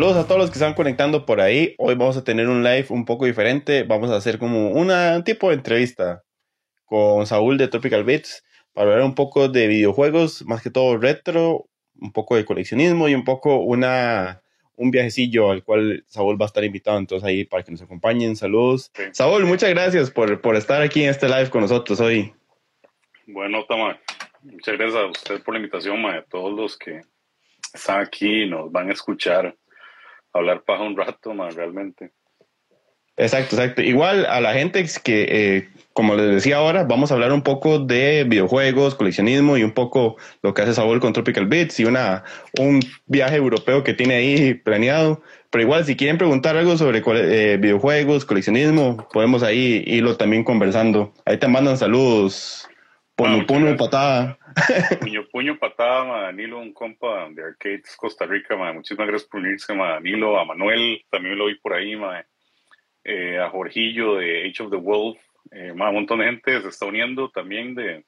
Saludos a todos los que están conectando por ahí. Hoy vamos a tener un live un poco diferente. Vamos a hacer como un tipo de entrevista con Saúl de Tropical Beats para hablar un poco de videojuegos, más que todo retro, un poco de coleccionismo y un poco una, un viajecillo al cual Saúl va a estar invitado. Entonces ahí para que nos acompañen. Saludos. Saúl, muchas gracias por, por estar aquí en este live con nosotros hoy. Bueno, Tama, muchas gracias a usted por la invitación, ma, a todos los que están aquí y nos van a escuchar hablar paja un rato, más realmente. Exacto, exacto. Igual a la gente que, eh, como les decía ahora, vamos a hablar un poco de videojuegos, coleccionismo y un poco lo que hace Saúl con Tropical Beats y una, un viaje europeo que tiene ahí planeado. Pero igual, si quieren preguntar algo sobre eh, videojuegos, coleccionismo, podemos ahí irlo también conversando. Ahí te mandan saludos. Puño, puño, patada. Puño, puño, patada, ma, Danilo, un compa de Arcades Costa Rica, ma. Muchísimas gracias por unirse, ma, Danilo, a Manuel, también lo vi por ahí, ma. Eh, a Jorgillo de Age of the Wolf, eh, un montón de gente se está uniendo también de,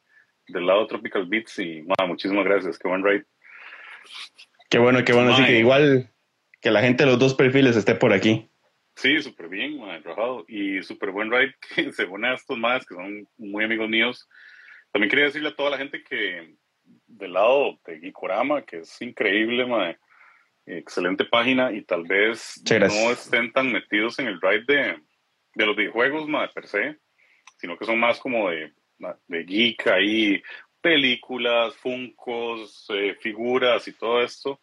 del lado Tropical Beats y ma, muchísimas gracias, qué buen ride. Qué bueno, qué bueno, así que igual que la gente de los dos perfiles esté por aquí. Sí, súper bien, ma, trabajado y súper buen ride que según estos más que son muy amigos míos, también quería decirle a toda la gente que del lado de Gikorama, que es increíble, mae, excelente página y tal vez no estén tan metidos en el ride de, de los videojuegos, mae, per se, sino que son más como de, de geek ahí, películas, funcos, eh, figuras y todo esto.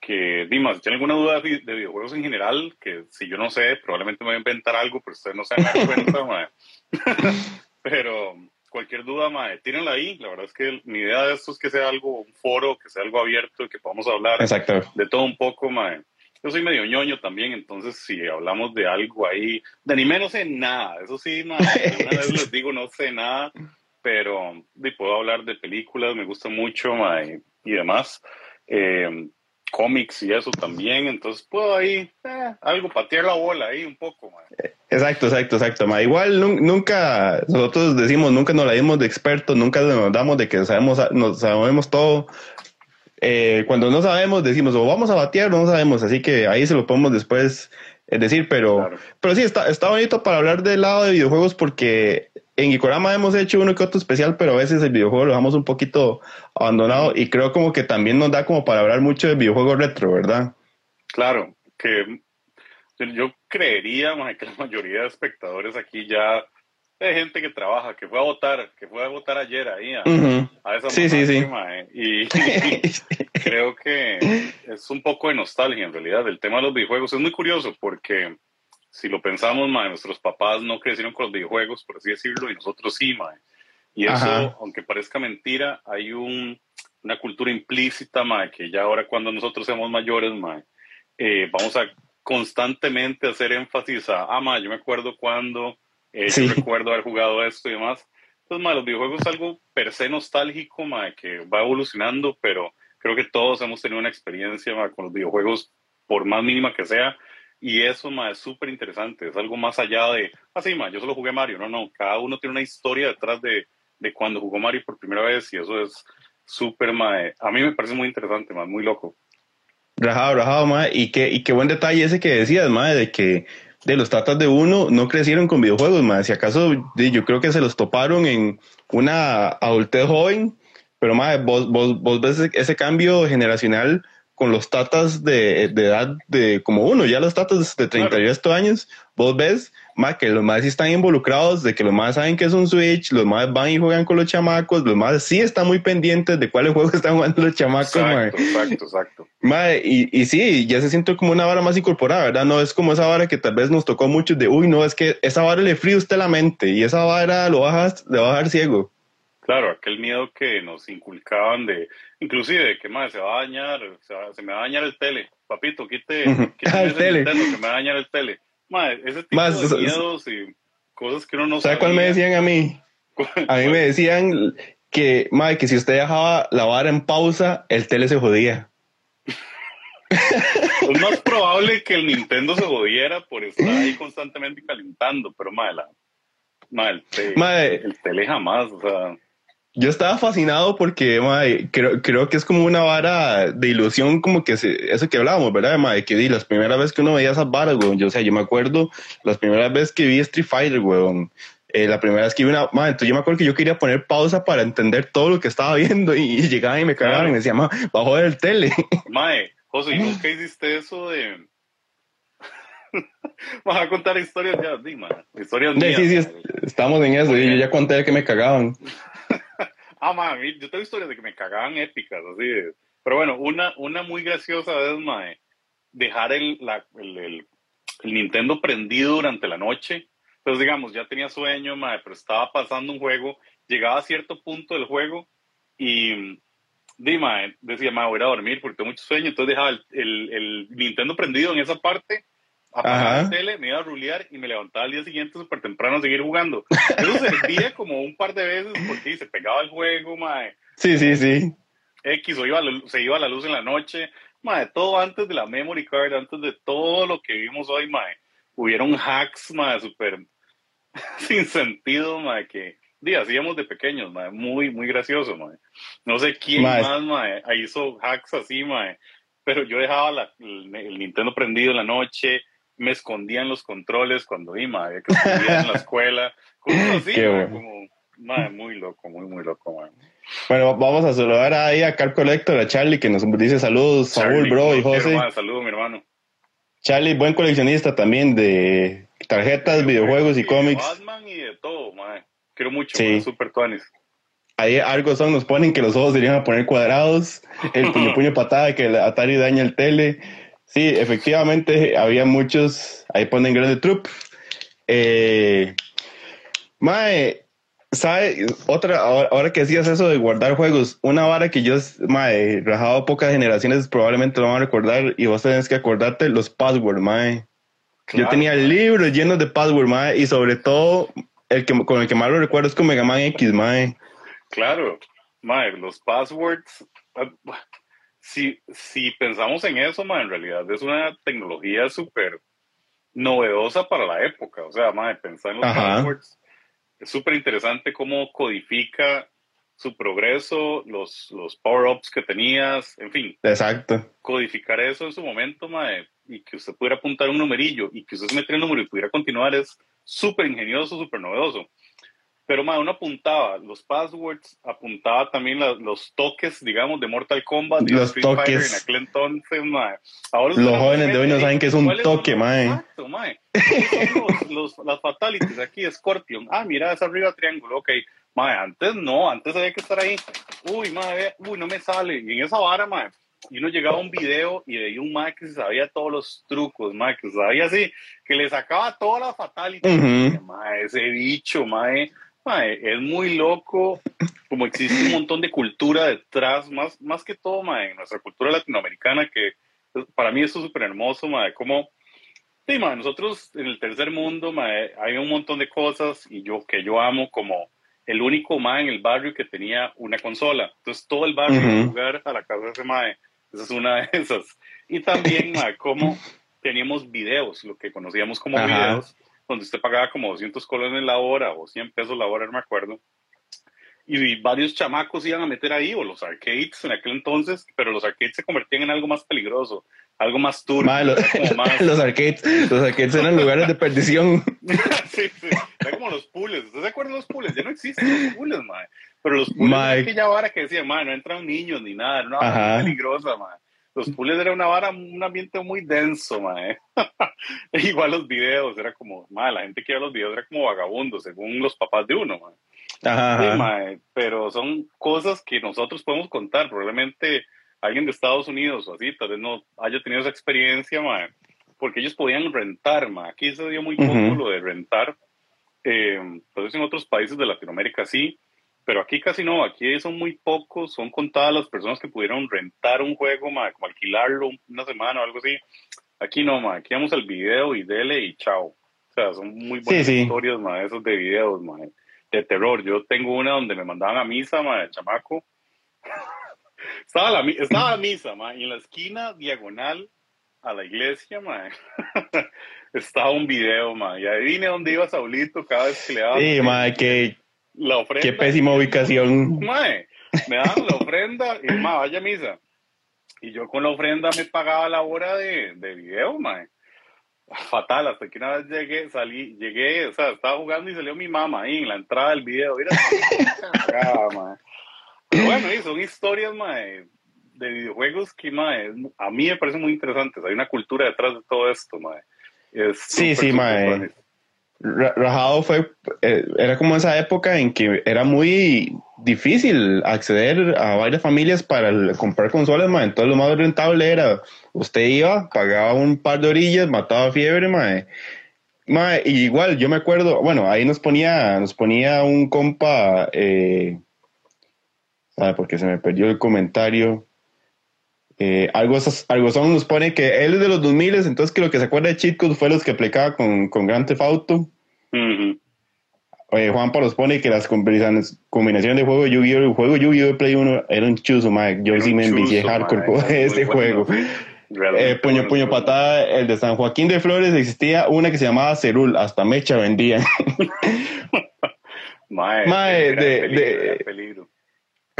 Que, Dimas, si tienen alguna duda de, videojuegos en general, que si yo no sé, probablemente me voy a inventar algo, pero ustedes no se dan cuenta, mae. pero cualquier duda, mae, tírenla ahí. La verdad es que mi idea de esto es que sea algo, un foro, que sea algo abierto, que podamos hablar de todo un poco, mae. Yo soy medio ñoño también, entonces si hablamos de algo ahí, de anime no sé nada, eso sí, mae, una vez les digo no sé nada, pero puedo hablar de películas, me gusta mucho, mae, y demás. Eh, cómics y eso también, entonces puedo ahí eh, algo patear la bola ahí un poco. Exacto, exacto, exacto. Ma. Igual nunca, nosotros decimos, nunca nos la dimos de expertos, nunca nos damos de que sabemos, nos sabemos todo. Eh, cuando no sabemos, decimos, o vamos a batear, no sabemos, así que ahí se lo podemos después eh, decir, pero, pero sí, está, está bonito para hablar del lado de videojuegos porque en Gikorama hemos hecho uno que otro especial, pero a veces el videojuego lo dejamos un poquito abandonado y creo como que también nos da como para hablar mucho de videojuegos retro, ¿verdad? Claro, que yo creería que la mayoría de espectadores aquí ya hay gente que trabaja, que fue a votar, que fue a votar ayer ahí a, esa sí, sí, sí. y, creo que es un poco de nostalgia en realidad del tema de los videojuegos. Es muy curioso porque si lo pensamos, nuestros papás no crecieron con los videojuegos, por así decirlo, y nosotros sí, Y eso, aunque parezca mentira, hay un, una cultura implícita, que ya ahora cuando nosotros seamos mayores, eh, vamos a constantemente hacer énfasis a, ah, yo me acuerdo cuando, eh, yo recuerdo haber jugado esto y demás. Entonces, los videojuegos es algo per se nostálgico, que va evolucionando, pero creo que todos hemos tenido una experiencia con los videojuegos, por más mínima que sea, y eso, ma, es súper interesante. Es algo más allá de, ah, sí, ma, yo solo jugué Mario. No, no, cada uno tiene una historia detrás de, de cuando jugó Mario por primera vez y eso es súper, ma, a mí me parece muy interesante, ma, muy loco. Rajado, rajado, ma, y qué, y qué buen detalle ese que decías, ma, de que de los tatas de uno no crecieron con videojuegos, ma, si acaso yo creo que se los toparon en una adultez joven, pero ma, vos, vos, vos ves ese cambio generacional con los tatas de, edad de como uno, ya los tatas de 38 años, vos ves más que los más están involucrados, de que los más saben que es un Switch, los más van y juegan con los chamacos, los más sí están muy pendientes de cuáles juegos están jugando los chamacos. Exacto, exacto, exacto. y, y sí, ya se siente como una vara más incorporada, ¿verdad? No es como esa vara que tal vez nos tocó mucho de, uy, no, es que esa vara le fríe usted la mente y esa vara lo bajas, le va a dejar ciego. Claro, aquel miedo que nos inculcaban de, inclusive, que más se va a dañar, se, me va a dañar el tele, papito, quite, quite el tele, que me va a dañar el tele. Madre, ese tipo de miedos y cosas que uno no sabe. cuál me decían a mí? A mí me decían que, madre, que si usted dejaba la vara en pausa, el tele se jodía. es más probable que el Nintendo se jodiera por estar ahí constantemente calentando, pero madre, la, madre, el, tele, el tele jamás, o sea. Yo estaba fascinado porque mae, creo, creo que es como una vara de ilusión, como que se, eso que hablábamos, ¿verdad? Mae? Que di las primeras veces que uno veía esas varas, weón. Yo, o sea, yo me acuerdo las primeras veces que vi Street Fighter, weón. Eh, la primera vez que vi una, mae, entonces yo me acuerdo que yo quería poner pausa para entender todo lo que estaba viendo y, y llegaban y me cagaban y me decían, mae, bajo del tele. Mae, José, ¿y nunca hiciste eso de Vas a contar historias ya, sí, man. Historias mías. Sí, sí, estamos en eso. Yo ya conté que me cagaban. Ah, man, yo tengo historias de que me cagaban épicas, así. Pero bueno, una, una muy graciosa es, mae, dejar el, la, el, el, el, Nintendo prendido durante la noche. Entonces, digamos, ya tenía sueño, mae, pero estaba pasando un juego. Llegaba a cierto punto del juego y Dima decía, mae, voy a a dormir porque tengo mucho sueño. Entonces dejaba el, el Nintendo prendido en esa parte apagaba la tele, me iba a rulear y me levantaba al día siguiente súper temprano a seguir jugando. Eso servía como un par de veces porque se pegaba el juego, mae. Sí, sí, sí. X o iba se iba a la luz en la noche, mae, todo antes de la memory card, antes de todo lo que vimos hoy, mae. Hubieron hacks, mae, súper sin sentido, mae, que di, hacíamos de pequeños, mae, muy, muy gracioso, mae. No sé quién más, mae, hizo hacks así, mae, pero yo dejaba la, el, el Nintendo prendido en la noche, me escondían los controles cuando iba, había que escondía en la escuela, cosas así, como, madre, muy loco, muy, muy loco, man. Bueno, vamos a saludar ahí a Carl Collector, a Charlie, que nos dice saludos, Saúl, bro, y José. Saludos, mi hermano. Charlie, buen coleccionista también de tarjetas, videojuegos y, cómics. Batman y de todo, madre. Quiero mucho, sí. super tuanis. Ahí algo son, nos ponen que los ojos se iban a poner cuadrados, el puño puño patada, que el Atari daña el tele. Sí, efectivamente, había muchos, ahí ponen grande Troop. Eh, mae, ¿sabe? Otra, ahora, que decías eso de guardar juegos, una vara que yo, mae, rajado pocas generaciones probablemente lo van a recordar y vos tenés que acordarte los passwords, mae. yo tenía libros llenos de passwords, mae, y sobre todo, el que, con el que más lo recuerdo es con Mega Man X, mae. Claro, mae, los passwords, si, si pensamos en eso, ma, en realidad es una tecnología súper novedosa para la época. O sea, ma, pensar en los passwords es súper interesante cómo codifica su progreso, los, los power-ups que tenías, en fin. Exacto. Codificar eso en su momento, ma, y que usted pudiera apuntar un numerillo y que usted se metiera el número y pudiera continuar es súper ingenioso, súper novedoso. Pero más uno apuntaba los passwords, apuntaba también los toques, digamos, de Mortal Kombat y los toques. Fighter en aquel entonces, Ahora los jóvenes de hoy no saben qué es un toque, mae. Exacto, mae. Los, las fatalities aquí, Scorpion. Ah, mira, es arriba triángulo, ok. Mae, antes no, antes había que estar ahí. Uy, mae, uy, no me sale. Y en esa vara, mae, y uno llegaba a un video y veía un mae que se sabía todos los trucos, mae, que sabía así, que le sacaba todas las fatalities. ese bicho, mae es muy loco, como existe un montón de cultura detrás, más, más que todo, mae, en nuestra cultura latinoamericana, que para mí eso es súper hermoso, mae, como, sí, mae, nosotros en el tercer mundo, mae, hay un montón de cosas y yo que yo amo como el único mae en el barrio que tenía una consola. Entonces todo el barrio iba a jugar a la casa de ese mae. Esa es una de esas. Y también, mae, como teníamos videos, lo que conocíamos como videos donde usted pagaba como 200 colones la hora o 100 pesos la hora, no me acuerdo. Y varios chamacos iban a meter ahí, o los arcades en aquel entonces, pero los arcades se convertían en algo más peligroso, algo más turbio. los, arcades, los arcades eran lugares de perdición. sí, sí, era como los pools. ¿Usted se acuerda de los pools? Ya no existen los pools, mae. Pero los pools de aquella hora que decía, mae, no entran niños ni nada, era una peligrosa, mae. Los pools era una vara, un ambiente muy denso, mae. Igual los videos, era como, mae, la gente que veía los videos era como vagabundo, según los papás de uno, mae. Ajá, mae, pero son cosas que nosotros podemos contar. Probablemente alguien de Estados Unidos o así, tal vez no haya tenido esa experiencia, mae, porque ellos podían rentar, mae. Aquí se dio muy poco lo de rentar. Eh, entonces en otros países de Latinoamérica sí, pero aquí casi no, aquí son muy pocos, son contadas las personas que pudieron rentar un juego, ma, como alquilarlo una semana o algo así. Aquí no, ma, aquí vamos al video y dele y chao. O sea, son muy buenas historias, ma, esos de videos, ma, de terror. Yo tengo una donde me mandaban a misa, ma, de chamaco. estaba, la, estaba la misa, ma, y en la esquina diagonal a la iglesia, ma, estaba un video, ma, y adivine dónde iba Saulito cada vez que le daba. Sí, ma, que la ofrenda. Qué pésima ubicación. Mae, me daban la ofrenda y mae, vaya a misa. Y yo con la ofrenda me pagaba la hora de, de video, mae. Fatal, hasta que una vez llegué, salí, llegué, o sea, estaba jugando y salió mi mamá ahí en la entrada del video. Mira, mae. Pero bueno, y son historias, mae, de videojuegos que, mae, a mí me parecen muy interesantes. Hay una cultura detrás de todo esto, mae. Es Sí, sí, súper mae. Ra- Rajado fue, eh, era como esa época en que era muy difícil acceder a varias familias para comprar consolas, mae. Entonces lo más rentable era, usted iba, pagaba un par de orillas, mataba fiebre, mae. Mae, y igual, yo me acuerdo, bueno, ahí nos ponía, nos ponía un compa, eh, ¿sabe? Porque se me perdió el comentario. Eh, algo, algo son nos pone que él es de los 2000, entonces que lo que se acuerda de Cheat Code fue los que aplicaba con, con Grand Theft Auto. Ujú. Eh, Juan nos pone que las combinaciones, combinaciones de juego Yu-Gi-Oh! El juego Yu-Gi-Oh! Play 1 era un chuzo, mae. Yo Era sí me envicié hardcore con bueno, juego. Eh, puño, puño, patada, el de San Joaquín de Flores existía una que se llamaba Cerul, hasta Mecha vendían. Mae, de- peligro, de-.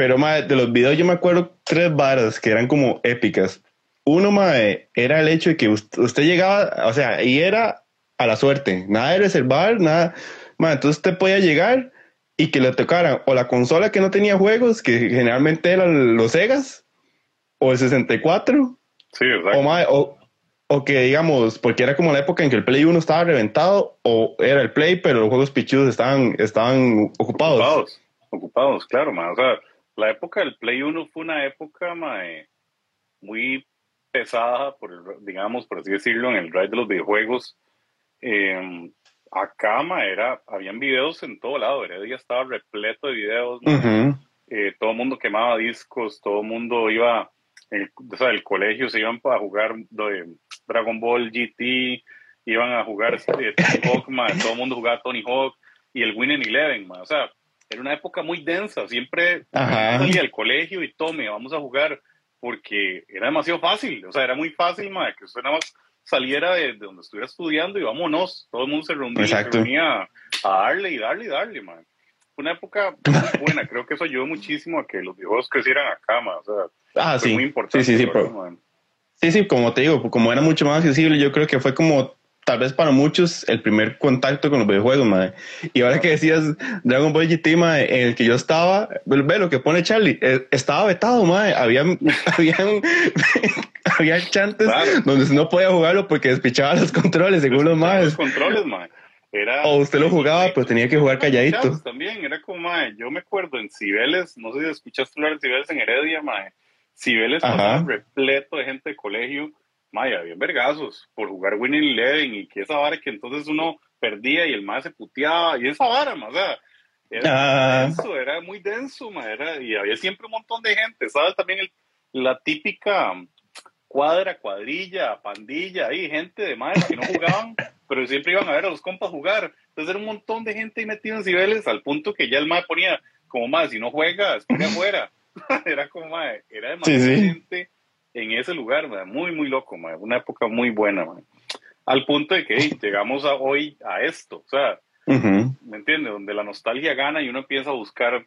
Pero, mae, de los videos yo me acuerdo tres varas que eran como épicas. Uno, mae, era el hecho de que ust- usted llegaba, o sea, y era a la suerte, nada de reservar, nada. Mae, entonces usted podía llegar y que le tocaran o la consola que no tenía juegos, que generalmente eran los Segas, o el 64, Sí, exacto. o, mae, o, o que digamos, porque era como la época en que el Play 1 estaba reventado, o era el Play, pero los juegos pichudos estaban, estaban ocupados. Ocupados, ocupados, claro, ma. O sea, la época del Play 1 fue una época, muy pesada, por, digamos, por así decirlo, en el drive de los videojuegos. Eh, acá, ma, era, habían videos en todo lado. Heredia estaba repleto de videos. Eh, todo el mundo quemaba discos, todo el mundo iba, el, o sea, el colegio se iban para jugar de Dragon Ball GT, iban a jugar Tony Hawk, todo el mundo jugaba Tony Hawk y el Winning Eleven, ma, o sea, era una época muy densa, siempre Ajá. salía al colegio y tome, vamos a jugar, porque era demasiado fácil, o sea, era muy fácil, ma, que usted nada más saliera de, de donde estuviera estudiando y vámonos, todo el mundo se reunía, se reunía a darle y darle y darle, man fue una época muy buena. Creo que eso ayudó muchísimo a que los videojuegos crecieran acá, man. O sea, Ah, fue sí. muy importante. Sí, sí, sí, pero-. Sí, sí, como te digo, como era mucho más accesible, yo creo que fue como tal vez para muchos el primer contacto con los videojuegos, madre. Y ahora que decías Dragon Ball GT, madre, en el que yo estaba, ve lo que pone Charlie, eh, estaba vetado, madre. Habían, habían, había chantes donde no podía jugarlo porque despichaba los controles, según los Los más. controles, man. Era, O usted lo jugaba, pero tenía que jugar calladito. También era como, man, yo me acuerdo en Cibeles, no sé si escuchaste hablar de Cibeles en Heredia, man. Cibeles pasaba repleto de gente de colegio, man, había vergazos por jugar Winning Eleven y que esa vara que entonces uno perdía y el más se puteaba y esa vara, man, o sea, era Ah. denso, era muy denso, man, era- y había siempre un montón de gente, ¿sabes? También el- la típica cuadra, cuadrilla, pandilla, ahí gente de madres que no jugaban, pero siempre iban a ver a los compas jugar. Entonces era un montón de gente ahí metida en Cibeles al punto que ya el MAE ponía como más, si no juega, espera afuera. era como mae, era demasiada Sí, sí. gente en ese lugar, mae, muy, muy loco, mae, una época muy buena, mae. Al punto de que hey, llegamos a hoy a esto, o sea. ¿me entiendes? Donde la nostalgia gana y uno empieza a buscar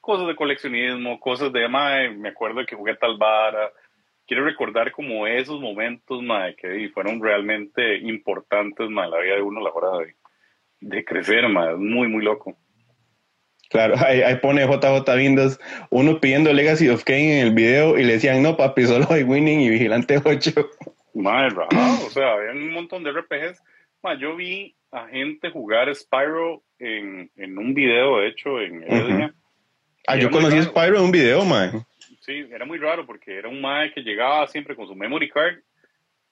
cosas de coleccionismo, cosas de, mae, me acuerdo que jugué tal vara. Quiero recordar como esos momentos, mae, que fueron realmente importantes, mae, en la vida de uno a la hora de, de crecer, mae. Es muy, muy loco. Claro, ahí, ahí pone JJ Vindas, uno pidiendo Legacy of Kane en el video y le decían, no papi, solo hay Winning y Vigilante 8. Mae, rajado, o sea, había un montón de RPGs. Mae, yo vi a gente jugar Spyro en, en un video, de hecho, en Heredia. Ah, Y yo conocí. Spyro en un video, man. Sí, era muy raro porque era un mae que llegaba siempre con su memory card,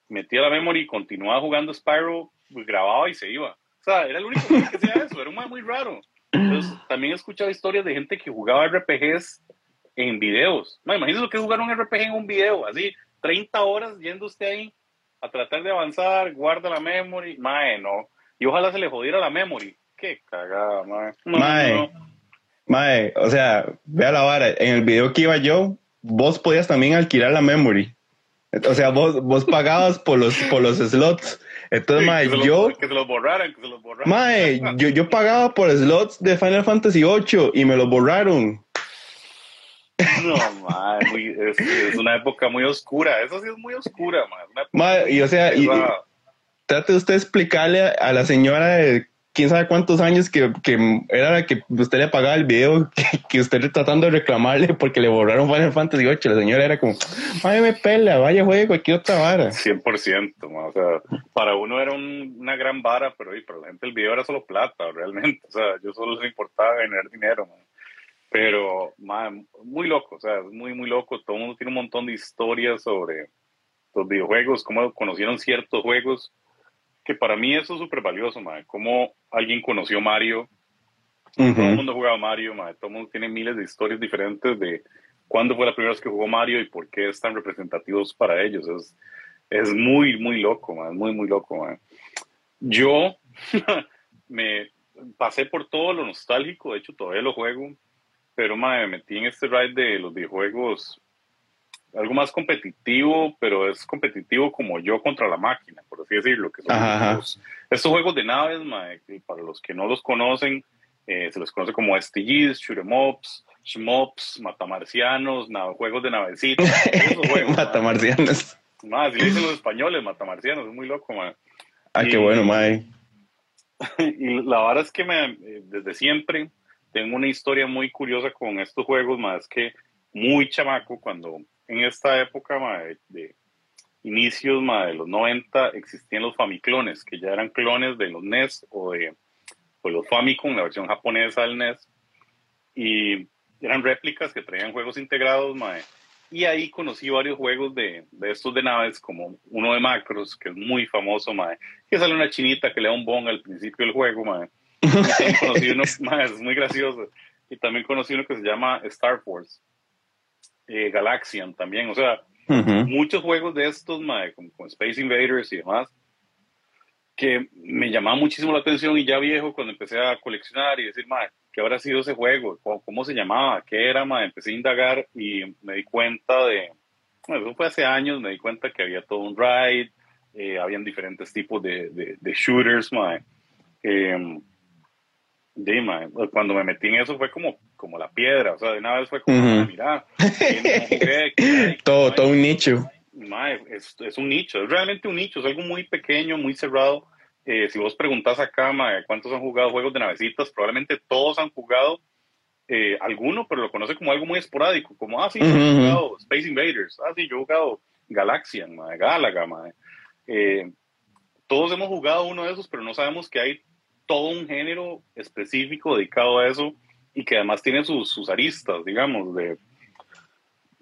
metía la memory, continuaba jugando Spyro, pues grababa y se iba. O sea, era el único que hacía eso, era un mae muy raro. Entonces, también he escuchado historias de gente que jugaba RPGs en videos. No, imagínese lo que es jugar un RPG en un video, así, 30 horas yendo usted ahí a tratar de avanzar, guarda la memory, mae, no. Y ojalá se le jodiera la memory. Qué cagada, mae. No, Mae. no, no. Mae, o sea, vea la vara, en el video que iba yo, vos podías también alquilar la memory. O sea, vos, vos pagabas por los, por los slots. Entonces, mae, yo... que se los borraran, que se los borraran. Mae, yo, yo pagaba por slots de Final Fantasy VIII y me los borraron. No, mae, es, es, una época muy oscura. Eso sí es muy oscura, mae. mae y o sea, y, trate usted explicarle a la señora de quién sabe cuántos años que, que era que usted le pagaba el video que, usted tratando de reclamarle porque le borraron Final Fantasy VIII. La señora era como, ay, me pela, vaya, juegue cualquier otra vara. 100%, o sea, para uno era una gran vara, pero para la gente el video era solo plata, realmente. O sea, yo solo les importaba ganar dinero, Pero, muy loco, o sea, muy, muy loco. Todo el mundo tiene un montón de historias sobre los videojuegos, cómo conocieron ciertos juegos que para mí eso es súper valioso, madre. Como alguien conoció Mario, todo el mundo ha jugado Mario, madre. todo el mundo tiene miles de historias diferentes de cuándo fue la primera vez que jugó Mario y por qué están representativos para ellos. Es, es muy, muy loco, madre. muy, muy loco. Madre. Yo me pasé por todo lo nostálgico, de hecho todavía lo juego, pero madre, me metí en este ride de los videojuegos algo más competitivo, pero es competitivo como yo contra la máquina, por así decirlo. Que son estos juegos de naves, para los que no los conocen, eh, se les conoce como STGs, shoot'em ups, shmops, matamarcianos, juegos de navecitas. matamarcianos. Más, si dicen los españoles, matamarcianos, es muy loco, man. Ah, qué bueno, mae. y la verdad es que me, eh, desde siempre tengo una historia muy curiosa con estos juegos, más que muy chamaco, cuando en esta época de inicios de los 90 existían los Famiclones, que ya eran clones de los NES o de los Famicom, la versión japonesa del NES, y eran réplicas que traían juegos integrados, y ahí conocí varios juegos de, de, estos de naves, como uno de Macros, que es muy famoso, que sale una chinita que le da un bong al principio del juego, conocí uno, es muy gracioso, y también conocí uno que se llama Star Force, eh, Galaxian también, o sea, muchos juegos de estos, como, Space Invaders y demás, que me llamaba muchísimo la atención y ya viejo cuando empecé a coleccionar y decir, madre, ¿qué habrá sido ese juego? ¿Cómo, se llamaba? ¿Qué era? Madre? Empecé a indagar y me di cuenta de, bueno, eso fue hace años, me di cuenta que había todo un ride, eh, habían diferentes tipos de, de, shooters, madre. Eh, cuando me metí en eso fue como, como la piedra, o sea, de una vez fue como, uh mira, todo, todo un nicho. es, es, un nicho, es realmente un nicho, es algo muy pequeño, muy cerrado. Eh, si vos preguntás acá, mae, ¿cuántos han jugado juegos de navecitas? Probablemente todos han jugado eh, alguno, pero lo conoce como algo muy esporádico, como, ah, sí, yo he jugado Space Invaders, ah, sí, yo he jugado Galaxian, mae, Galaga, mae. Eh, todos hemos jugado uno de esos, pero no sabemos que hay todo un género específico dedicado a eso y que además tiene sus, sus aristas, digamos, de,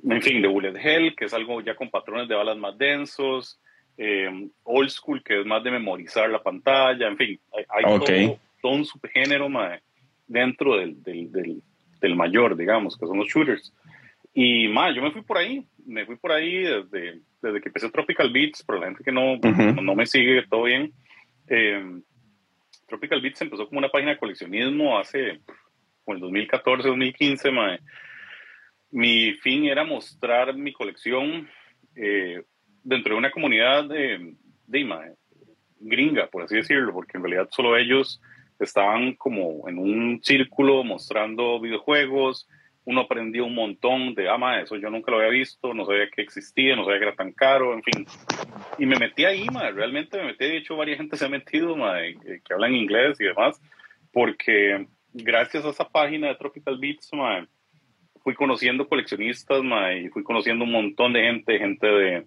en fin, de bullet hell, que es algo ya con patrones de balas más densos, eh, old school, que es más de memorizar la pantalla, en fin, hay, todo, un subgénero dentro del, del, del, mayor, digamos, que son los shooters. Y más, yo me fui por ahí, me fui por ahí desde, desde que empecé Tropical Beats, pero la gente que no, no, me sigue, todo bien. Eh, Tropical Beats empezó como una página de coleccionismo hace, como el 2014, 2015, Mi fin era mostrar mi colección eh, dentro de una comunidad de, de gringa, por así decirlo, porque en realidad solo ellos estaban como en un círculo mostrando videojuegos, uno aprendió un montón de, ah, eso yo nunca lo había visto, no sabía que existía, no sabía que era tan caro, en fin. Y me metí ahí, ma, realmente me metí, de hecho varias gente se ha metido, ma, que hablan inglés y demás, porque gracias a esa página de Tropical Beats, fui conociendo coleccionistas, ma, y fui conociendo un montón de gente, gente de,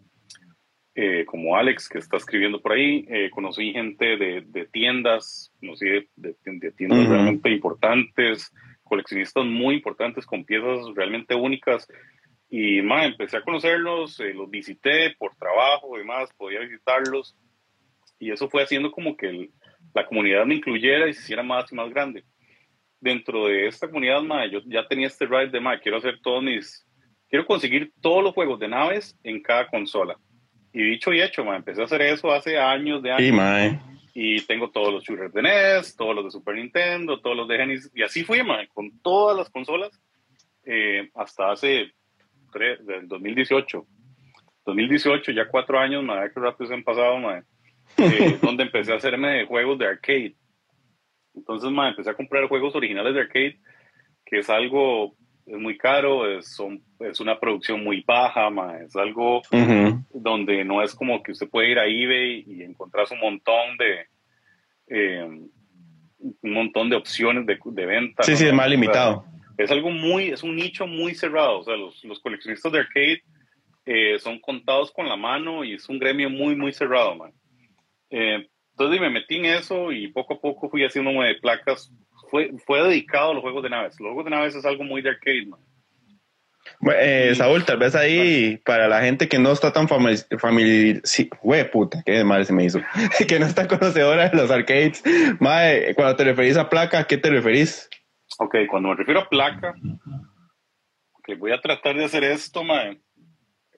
eh, como Alex, que está escribiendo por ahí, eh, conocí gente de, de tiendas, conocí de, de tiendas realmente importantes, coleccionistas muy importantes con piezas realmente únicas. Y empecé a conocerlos, eh, los visité por trabajo y demás, podía visitarlos. Y eso fue haciendo como que la comunidad me incluyera y se hiciera más y más grande. Dentro de esta comunidad, ma, yo ya tenía este ride de, ma, quiero hacer todos mis, quiero conseguir todos los juegos de naves en cada consola. Y dicho y hecho, ma, empecé a hacer eso hace años de años. Y tengo todos los shooters de NES, todos los de Super Nintendo, todos los de Genesis. Y así fui, man, con todas las consolas eh, hasta hace del 2018. 2018, ya cuatro años, madre, que rápido se han pasado, madre. eh, donde empecé a hacerme juegos de arcade. Entonces, ma, empecé a comprar juegos originales de arcade, que es algo es muy caro, es, son, es una producción muy baja, ma, es algo donde no es como que usted puede ir a eBay y encontrar un montón de eh, un montón de opciones de, de venta. Sí, sí, es más limitado. es algo muy, es un nicho muy cerrado, o sea, los, los coleccionistas de arcade eh, son contados con la mano y es un gremio muy, muy cerrado, man. Eh, entonces me metí en eso y poco a poco fui haciendo de placas. Fue, fue dedicado a los juegos de naves. Los juegos de naves es algo muy de arcade, man. Eh, Saúl, tal vez ahí para la gente que no está tan familiar, sí, güey, puta, qué mal se me hizo, que no está conocedora de los arcades, mae, cuando te referís a placa, ¿a qué te referís? Ok, cuando me refiero a placa, que voy a tratar de hacer esto, mae,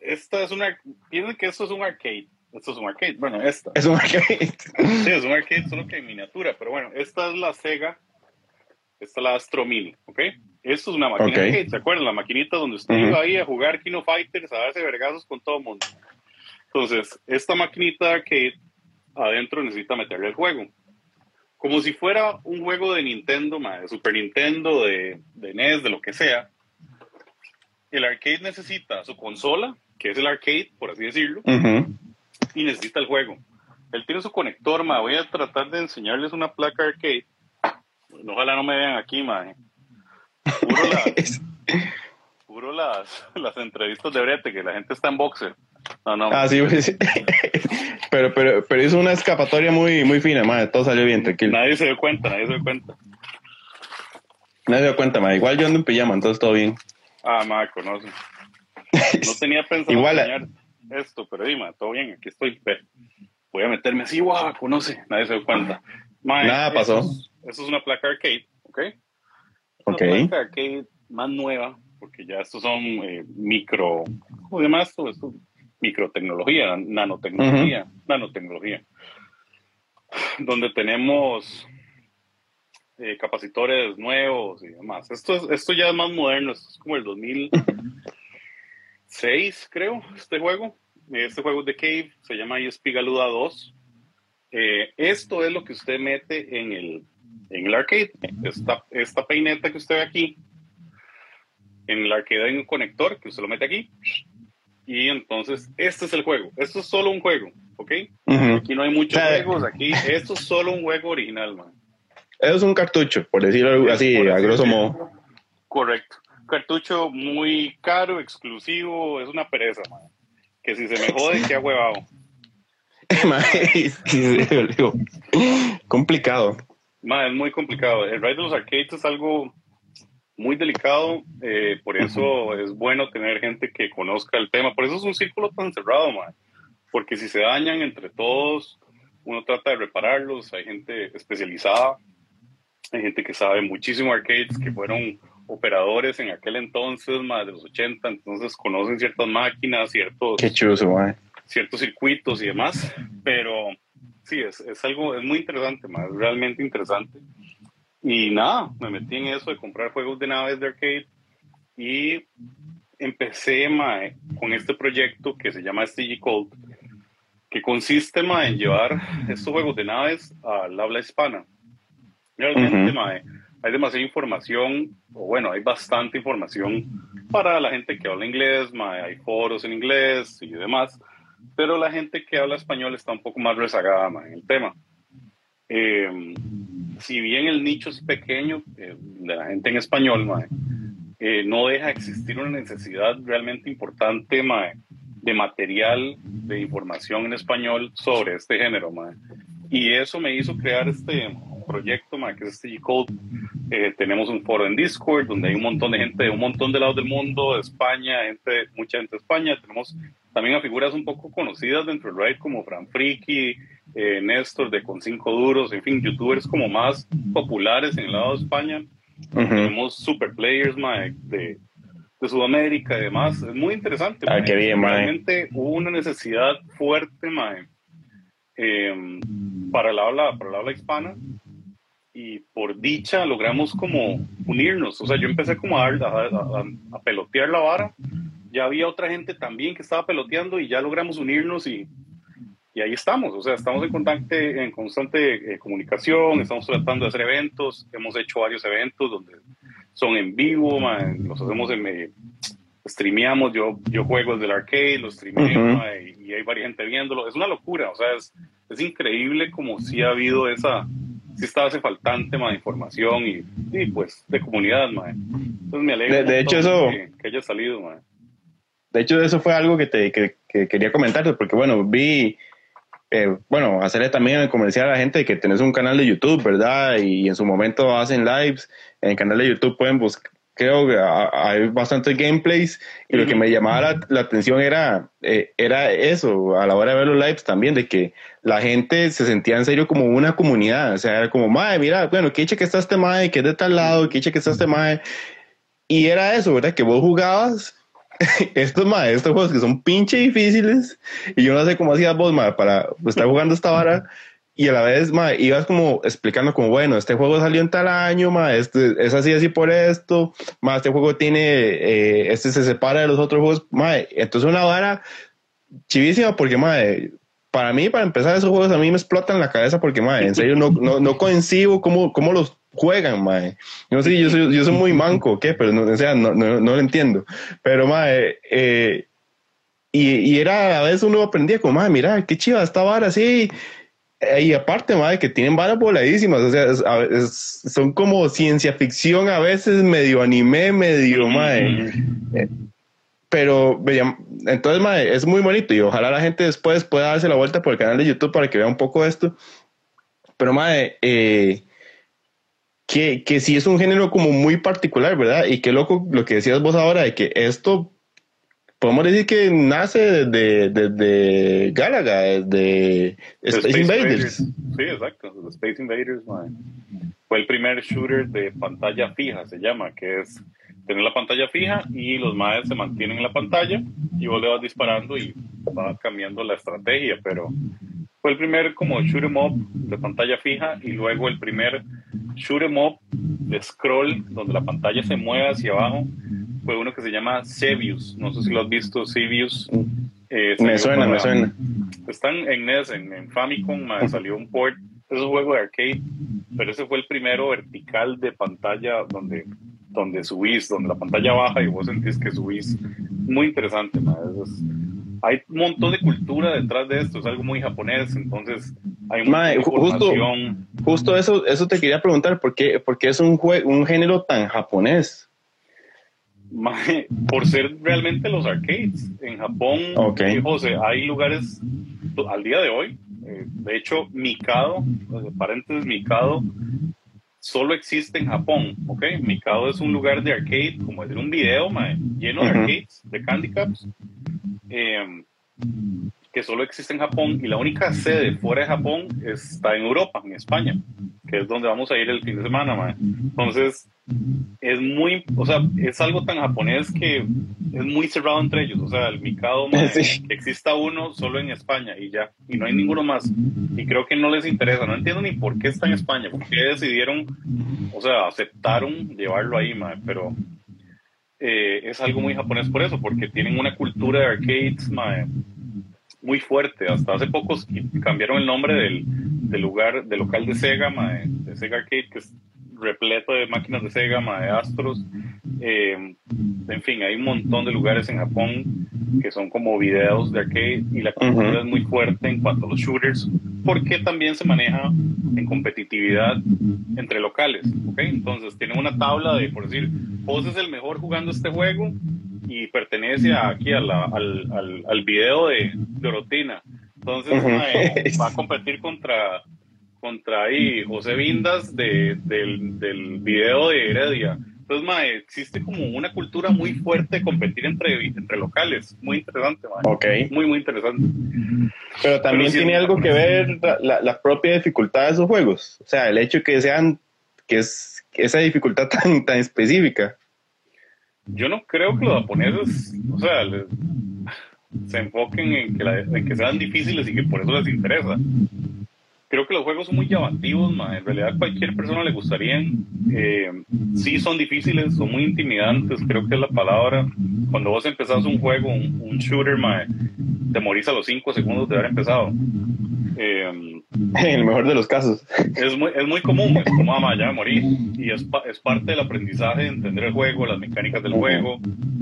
esta es una. Piensen que esto es un arcade. Esto es un arcade. Bueno, esta. Es un arcade. Sí, es un arcade, solo que en miniatura. Pero bueno, esta es la Sega. Esta es la Astro Mini, ¿ok? Esto es una máquina arcade, ¿se acuerdan? La maquinita donde usted iba ahí a jugar Kino Fighters, a darse vergazos con todo el mundo. Entonces, esta maquinita de arcade adentro necesita meterle el juego. Como si fuera un juego de Nintendo, de Super Nintendo, de, de NES, de lo que sea. El arcade necesita su consola, que es el arcade, por así decirlo, y necesita el juego. Él tiene su conector, ma. Voy a tratar de enseñarles una placa arcade. Ojalá no me vean aquí, ma. Puro, las, las, entrevistas de brete, que la gente está en boxer. No, no. Ah, sí, pues, pero, pero, pero hizo una escapatoria muy, muy fina, ma. Todo salió bien, tranquilo. Nadie se dio cuenta, nadie se dio cuenta. Nadie se dio cuenta, ma. Igual yo ando en pijama, entonces todo bien. Ah, ma, conoce. No tenía pensado Igual, enseñar esto, pero dime, todo bien, aquí estoy. Voy a meterme así, guau, conoce, nadie se dio cuenta. Nada pasó. Eso es, una placa arcade, ¿ok? Una placa arcade más nueva, porque ya estos son eh, micro, ¿cómo se llama esto? esto microtecnología, nanotecnología, nanotecnología, donde tenemos eh, capacitores nuevos y demás. Esto, esto ya es más moderno, esto es como el 2006, creo, este juego. Este juego de Cave se llama ESP Galuda 2. Eh, esto es lo que usted mete en el, en el arcade. Esta, esta peineta que usted ve aquí, en el arcade hay un conector que usted lo mete aquí. Y entonces, este es el juego. Esto es solo un juego, ¿ok? Aquí no hay muchos juegos, aquí esto es solo un juego original, man. Es un cartucho, por decirlo así, a grosso modo. Correcto. Cartucho muy caro, exclusivo, es una pereza, man. Que si se me jode, qué huevado. complicado. es muy complicado. El ride de los arcades es algo muy delicado, eh, por eso es bueno tener gente que conozca el tema. Por eso es un círculo tan cerrado, man. Porque si se dañan entre todos, uno trata de repararlos. Hay gente especializada hay gente que sabe muchísimo arcades, que fueron operadores en aquel entonces, más de los 80, entonces conocen ciertas máquinas, ciertos, Qué ciertos circuitos y demás, pero sí, es, es algo, es muy interesante, más realmente interesante. Y nada, me metí en eso de comprar juegos de naves de arcade y empecé con este proyecto que se llama STG Code, que consiste en llevar estos juegos de naves al habla hispana. Realmente, hay demasiada información, o bueno, hay bastante información para la gente que habla inglés, hay foros en inglés y demás, pero la gente que habla español está un poco más rezagada en el tema. Em, si bien el nicho es pequeño eh, de la gente en español, eh, no deja existir una necesidad realmente importante de material de información en español sobre este género. Y eso me hizo crear este, proyecto, que es este Code. Eh, tenemos un foro en Discord donde hay un montón de gente de un montón de lados del mundo, de España, gente, mucha gente de España. Tenemos también a figuras un poco conocidas dentro del raid como Fran Friki, eh, Néstor de Con Cinco Duros, en fin, youtubers como más populares en el lado de España. Tenemos super players de, de Sudamérica y demás. Es muy interesante. Ah, qué bien, Realmente hubo una necesidad fuerte eh, para, el habla, para el habla hispana y por dicha logramos como unirnos. O sea, yo empecé como a, a, pelotear la vara. Ya había otra gente también que estaba peloteando y ya logramos unirnos y, y ahí estamos, o sea, estamos en constante, en constante eh, comunicación, estamos tratando de hacer eventos, hemos hecho varios eventos donde son en vivo, los hacemos en, eh, streameamos, yo, yo juego desde el arcade, los streameo y, hay varias gente viéndolo, es una locura, o sea, es, es increíble como si ha habido esa, si estaba ese faltante de información y, y, pues de comunidad, man. entonces me alegra de, hecho eso que, haya salido, man. de hecho eso fue algo que te que, que quería comentarte, porque bueno, vi eh, bueno, hacerle también el comercial a la gente que tenés un canal de YouTube, ¿verdad? Y en su momento hacen lives. En el canal de YouTube pueden buscar, creo que hay bastantes gameplays. Y lo que me llamaba la, atención era, eh, era eso, a la hora de ver los lives también, de que la gente se sentía en serio como una comunidad. O sea, era como, madre, mira, bueno, qué que está este madre, que es de tal lado, qué que está este madre. Y era eso, ¿verdad? Que vos jugabas estos, ma, estos juegos que son pinche difíciles y yo no sé cómo hacías vos, ma, para estar jugando esta vara y a la vez, ma, ibas como explicando como, bueno, este juego salió en tal año, ma, este, es así, así por esto, ma, este juego tiene, eh, este se separa de los otros juegos, ma, entonces una vara chivísima porque, ma, para mí, para empezar esos juegos a mí me explotan la cabeza porque, ma, en serio no, no, no coincido cómo, cómo los juegan, mae. No sé, yo soy, yo soy muy manco, ¿qué? Pero no, o sea, no, no, no lo entiendo. Pero, mae, eh, y, y, era, a veces uno aprendía como, mae, mira, qué chiva esta vara así. Y aparte, mae, que tienen varas voladísimas, o sea, son como ciencia ficción a veces, medio anime, medio. Eh, pero, entonces, mae, es muy bonito y ojalá la gente después pueda darse la vuelta por el canal de YouTube para que vea un poco esto. Pero, mae, eh, que, que sí es un género como muy particular, ¿verdad? Y qué loco lo que decías vos ahora de que esto, podemos decir que nace desde de, de, Galaga, de Space, Invaders. Sí, exacto, The Space Invaders, Fue el primer shooter de pantalla fija, se llama, que es tener la pantalla fija y los maes se mantienen en la pantalla y vos le vas disparando y va cambiando la estrategia, pero fue el primer como shoot em up de pantalla fija y luego el primer shoot em up de scroll donde la pantalla se mueve hacia abajo fue uno que se llama Sevius. No sé si lo has visto, Sevius. Eh, me suena, me suena. Están en NES, en, Famicom, salió un port. Es un juego de arcade, pero ese fue el primero vertical de pantalla donde, donde subís, donde la pantalla baja y vos sentís que subís. Muy interesante, es, hay un montón de cultura detrás de esto, es algo muy japonés, entonces hay mucha información. Justo, justo, eso, eso te quería preguntar, ¿por qué, por qué es un, un género tan japonés? Por ser realmente los arcades. En Japón, okay. José, hay lugares al día de hoy, eh, de hecho, Mikado, eh, paréntesis, Mikado, solo existe en Japón, ¿ok? Mikado es un lugar de arcade, como decir un video, lleno de arcades, de Candy Cups, Em, que solo existe en Japón y la única sede fuera de Japón está en Europa, en España, que es donde vamos a ir el fin de semana. Entonces, es muy, o sea, es algo tan japonés que es muy cerrado entre ellos. O sea, el Mikado, exista uno solo en España y ya, y no hay ninguno más. Y creo que no les interesa, no entiendo ni por qué está en España, por qué decidieron, o sea, aceptaron llevarlo ahí, pero eh, es algo muy japonés por eso, porque tienen una cultura de arcades muy fuerte. Hasta hace poco cambiaron el nombre del, del lugar, del local de Sega, de Sega Arcade, que es repleto de máquinas de Sega, de Astros. Eh, en fin, hay un montón de lugares en Japón que son como videos de arcade y la cultura es muy fuerte en cuanto a los shooters, porque también se maneja en competitividad entre locales. ¿okay? Entonces, tienen una tabla de, por decir, vos es el mejor jugando este juego y pertenece aquí a la, al, al, al, video de Dorotina. Entonces, va a competir contra contra ahí José Vindas de, del, del video de Heredia. Entonces, mae, existe como una cultura muy fuerte de competir entre, entre locales. Muy interesante, mae. Muy, muy interesante. Pero también tiene algo que ver la, la, propia dificultad de esos juegos. O sea, el hecho que sean, que es esa dificultad tan, tan específica. Yo no creo que los japoneses, o sea, se enfoquen en que, en que sean difíciles y que por eso les interesa. creo que los juegos son muy llamativos, ma. en realidad a cualquier persona le gustarían. Eh, sí son difíciles, son muy intimidantes, creo que es la palabra. Cuando vos empezás un juego, un, shooter, ma, te morís a los 5 segundos de haber empezado. Eh, en el mejor de los casos. Es muy, es muy común, es como, ama, ah, ya morí. Y es, es parte del aprendizaje de entender el juego, las mecánicas del juego.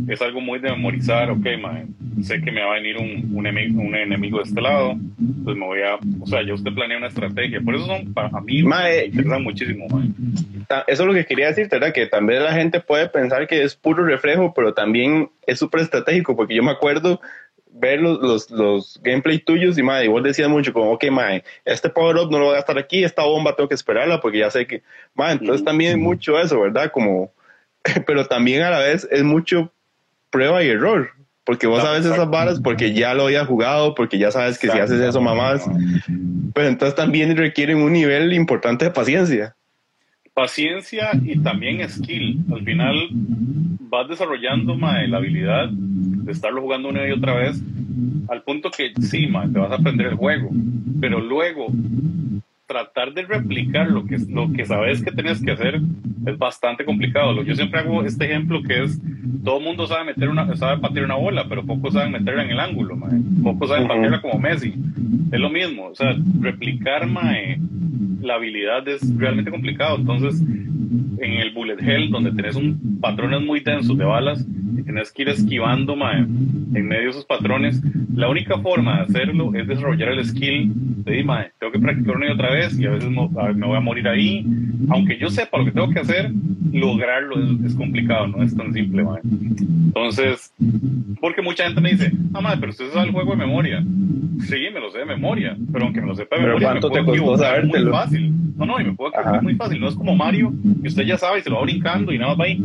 Es algo muy de memorizar, ok, ma, sé que me va a venir un, un, enemigo, un enemigo de este lado, pues me voy a, o sea, ya usted planea una estrategia. Por eso son, para mí, me interesan muchísimo. Eso es lo que quería decir, ¿verdad? Que también la gente puede pensar que es puro reflejo, pero también es súper estratégico, porque yo me acuerdo ver los, los, los gameplay tuyos y, madre, y vos decías mucho como, ok, madre, este power-up no lo voy a estar aquí, esta bomba tengo que esperarla porque ya sé que, madre, entonces también mucho eso, ¿verdad? Como, pero también a la vez es mucho prueba y error, porque vos sabes esas varas porque ya lo había jugado, porque ya sabes que si haces eso, mamás, pero entonces también requieren un nivel importante de paciencia. Paciencia y también skill. Al final vas desarrollando la habilidad de estarlo jugando una y otra vez al punto que sí, te vas a aprender el juego, pero luego tratar de replicar lo que, lo que sabes que tienes que hacer es bastante complicado. Yo siempre hago este ejemplo que es, todo el mundo sabe, meter una, sabe patear una bola, pero pocos saben meterla en el ángulo, pocos saben patearla como Messi. Es lo mismo, o sea, replicar la habilidad es realmente complicado. Entonces, en el bullet hell, donde tenés un patrones muy densos de balas, y tienes que ir esquivando en medio de esos patrones, la única forma de hacerlo es desarrollar el skill de, mae, tengo que practicar una y otra vez y a veces me voy a morir ahí. Aunque yo sepa lo que tengo que hacer, lograrlo es, complicado, no es tan simple. Mae. Entonces, porque mucha gente me dice, ah, madre, pero usted sabe el juego de memoria. Sí, me lo sé de memoria, pero aunque me lo sepa de memoria, me puedo equivocar muy fácil. No, no, y me puedo equivocar muy fácil. No es como Mario, que usted ya sabe y se lo va brincando y nada más va ahí,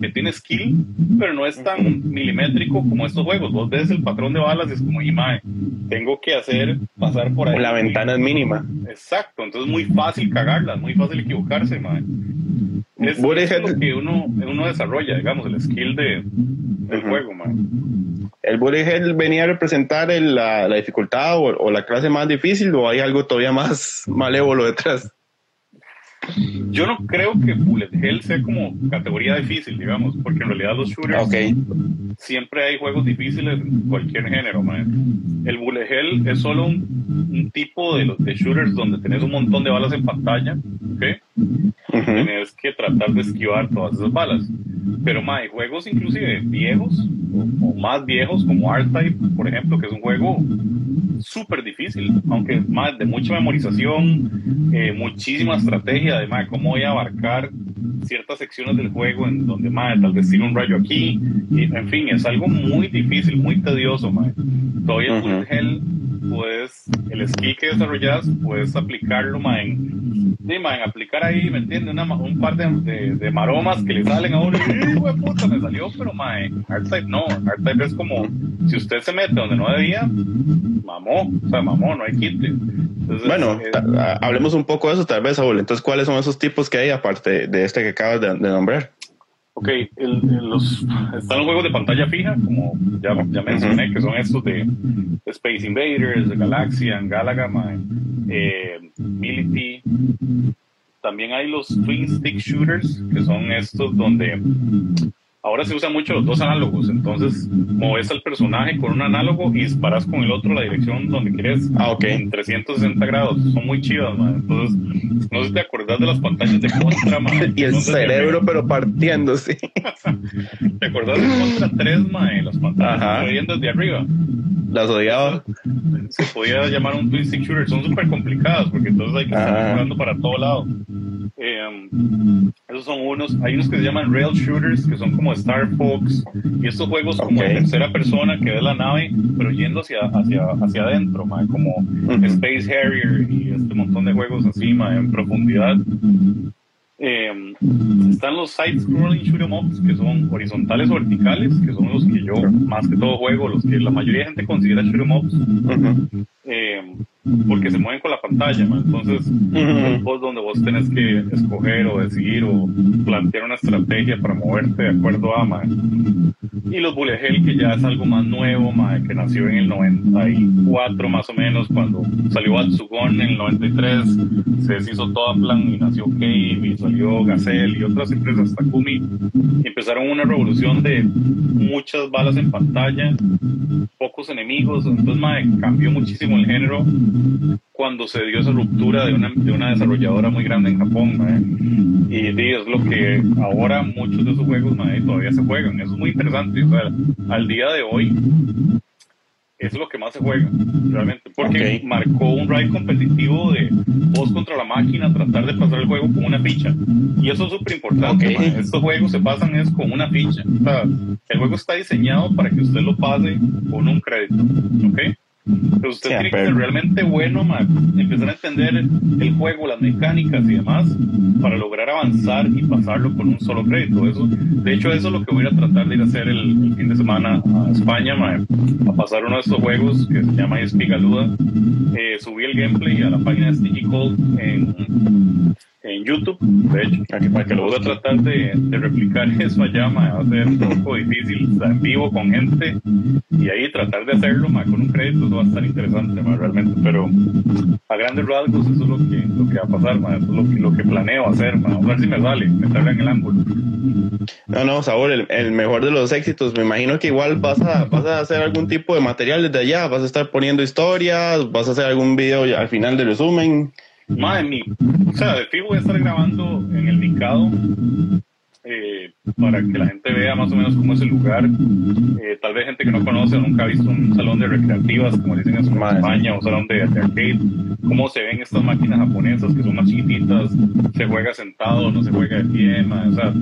que tiene skill, pero no es tan milimétrico como estos juegos. Vos ves el patrón de balas y es como, y mae, tengo que hacer pasar por ahí. La ventana es mínima. Exacto, entonces es muy fácil cagarla, muy fácil equivocarse, mae. Es, lo que uno, uno desarrolla, digamos, el skill de, del juego, man. ¿El bullet hell venía a representar la, la, dificultad o, o, la clase más difícil o hay algo todavía más malévolo detrás? Yo no creo que Bullet Hell sea como categoría difícil, digamos, porque en realidad los shooters siempre hay juegos difíciles en cualquier género. Man. El Bullet Hell es solo un, tipo de, de, shooters donde tenés un montón de balas en pantalla, ¿ok? Tienes que tratar de esquivar todas esas balas. Pero más hay juegos inclusive viejos o, más viejos como R-Type, por ejemplo, que es un juego súper difícil, aunque más de mucha memorización, eh, muchísima estrategia, además, cómo voy a abarcar ciertas secciones del juego en donde, más tal vez tiene un rayo aquí, y, en fin, es algo muy difícil, muy tedioso, madre. Todavía uh Hell, puedes, el skill que desarrollas, puedes aplicarlo, más en, en aplicar ahí, ¿me entiendes? un par de, de, maromas que le salen a uno y, puta, me salió, pero, mae, Hardtype no, Hardtype es como, si usted se mete donde no debía, mamó, o sea, mamó, no hay quite. bueno, hablemos un poco de eso tal vez, Saúl. Entonces, ¿cuáles son esos tipos que hay aparte de este que acabas de, nombrar? Ok, los, están los juegos de pantalla fija, como ya, ya mencioné, que son estos de, Space Invaders, de Galaxian, Galaga, eh, Mility. También hay los Twin Stick Shooters, que son estos donde Ahora se usan mucho los dos análogos, entonces mueves al personaje con un análogo y disparas con el otro la dirección donde quieres. Ah, ok. En 360 grados. Son muy chidas, man. Entonces, no sé si te acordás de las pantallas de Contra, man. y el cerebro, pero partiéndose. ¿Te acordás de Contra 3, man? Las pantallas viendo desde arriba. Las odiaba. Se podía llamar un twin stick shooter. Son súper complicadas porque entonces hay que estar disparando para todo lado. Eh, esos son unos, hay unos que se llaman rail shooters, que son como Star Fox, y estos juegos como en tercera persona que ve la nave, pero yendo hacia, hacia, hacia adentro, como Space Harrier y este montón de juegos encima en profundidad. Eh, están los side-scrolling shoot em ups, que son horizontales o verticales, que son los que yo más que todo juego, los que la mayoría de gente considera shoot em ups, eh, porque se mueven con la pantalla. Entonces, son juegos donde vos tenés que escoger o decidir o plantear una estrategia para moverte de acuerdo a. Y los Bullet Hell, que ya es algo más nuevo, que nació en el 94 más o menos, cuando salió Atsugon en el 93, se deshizo Toaplan y nació Cave y salió Gazelle y otras empresas, Takumi, empezaron una revolución de muchas balas en pantalla, pocos enemigos, entonces cambió muchísimo el género cuando se dio esa ruptura de una, de una desarrolladora muy grande en Japón. Y, es lo que ahora muchos de esos juegos todavía se juegan. Eso es muy interesante. O sea, al día de hoy, es lo que más se juega, realmente. Porque marcó un ride competitivo de voz contra la máquina, tratar de pasar el juego con una ficha. Y eso es súper importante. Estos juegos se pasan es con una ficha. O sea, el juego está diseñado para que usted lo pase con un crédito. ¿Ok? Pero usted tiene que ser realmente bueno, empezar a entender el juego, las mecánicas y demás, para lograr avanzar y pasarlo con un solo crédito. Eso, de hecho, eso es lo que voy a tratar de ir a hacer el, fin de semana a España, a pasar uno de estos juegos que se llama Espigaluda. Eh, subí el gameplay a la página de Sticky Cold en en YouTube, de hecho, para que lo voy a tratar de, replicar eso allá, va a ser un poco difícil, en vivo con gente y ahí tratar de hacerlo con un crédito, va a estar interesante realmente, pero a grandes rasgos eso es lo que, lo que va a pasar, eso es lo que, lo que planeo hacer, a ver si me sale, meterle en el ángulo. No, no, Saúl, el, el, mejor de los éxitos, me imagino que igual vas a, vas a hacer algún tipo de material desde allá, vas a estar poniendo historias, vas a hacer algún video al final de resumen. Madre mía, o sea, de fijo voy a estar grabando en el Micado eh, para que la gente vea más o menos cómo es el lugar. Eh, tal vez gente que no conoce o nunca ha visto un salón de recreativas, como dicen en España, o salón de, arcade, cómo se ven estas máquinas japonesas que son más chiquititas, se juega sentado, no se juega de pie, o sea,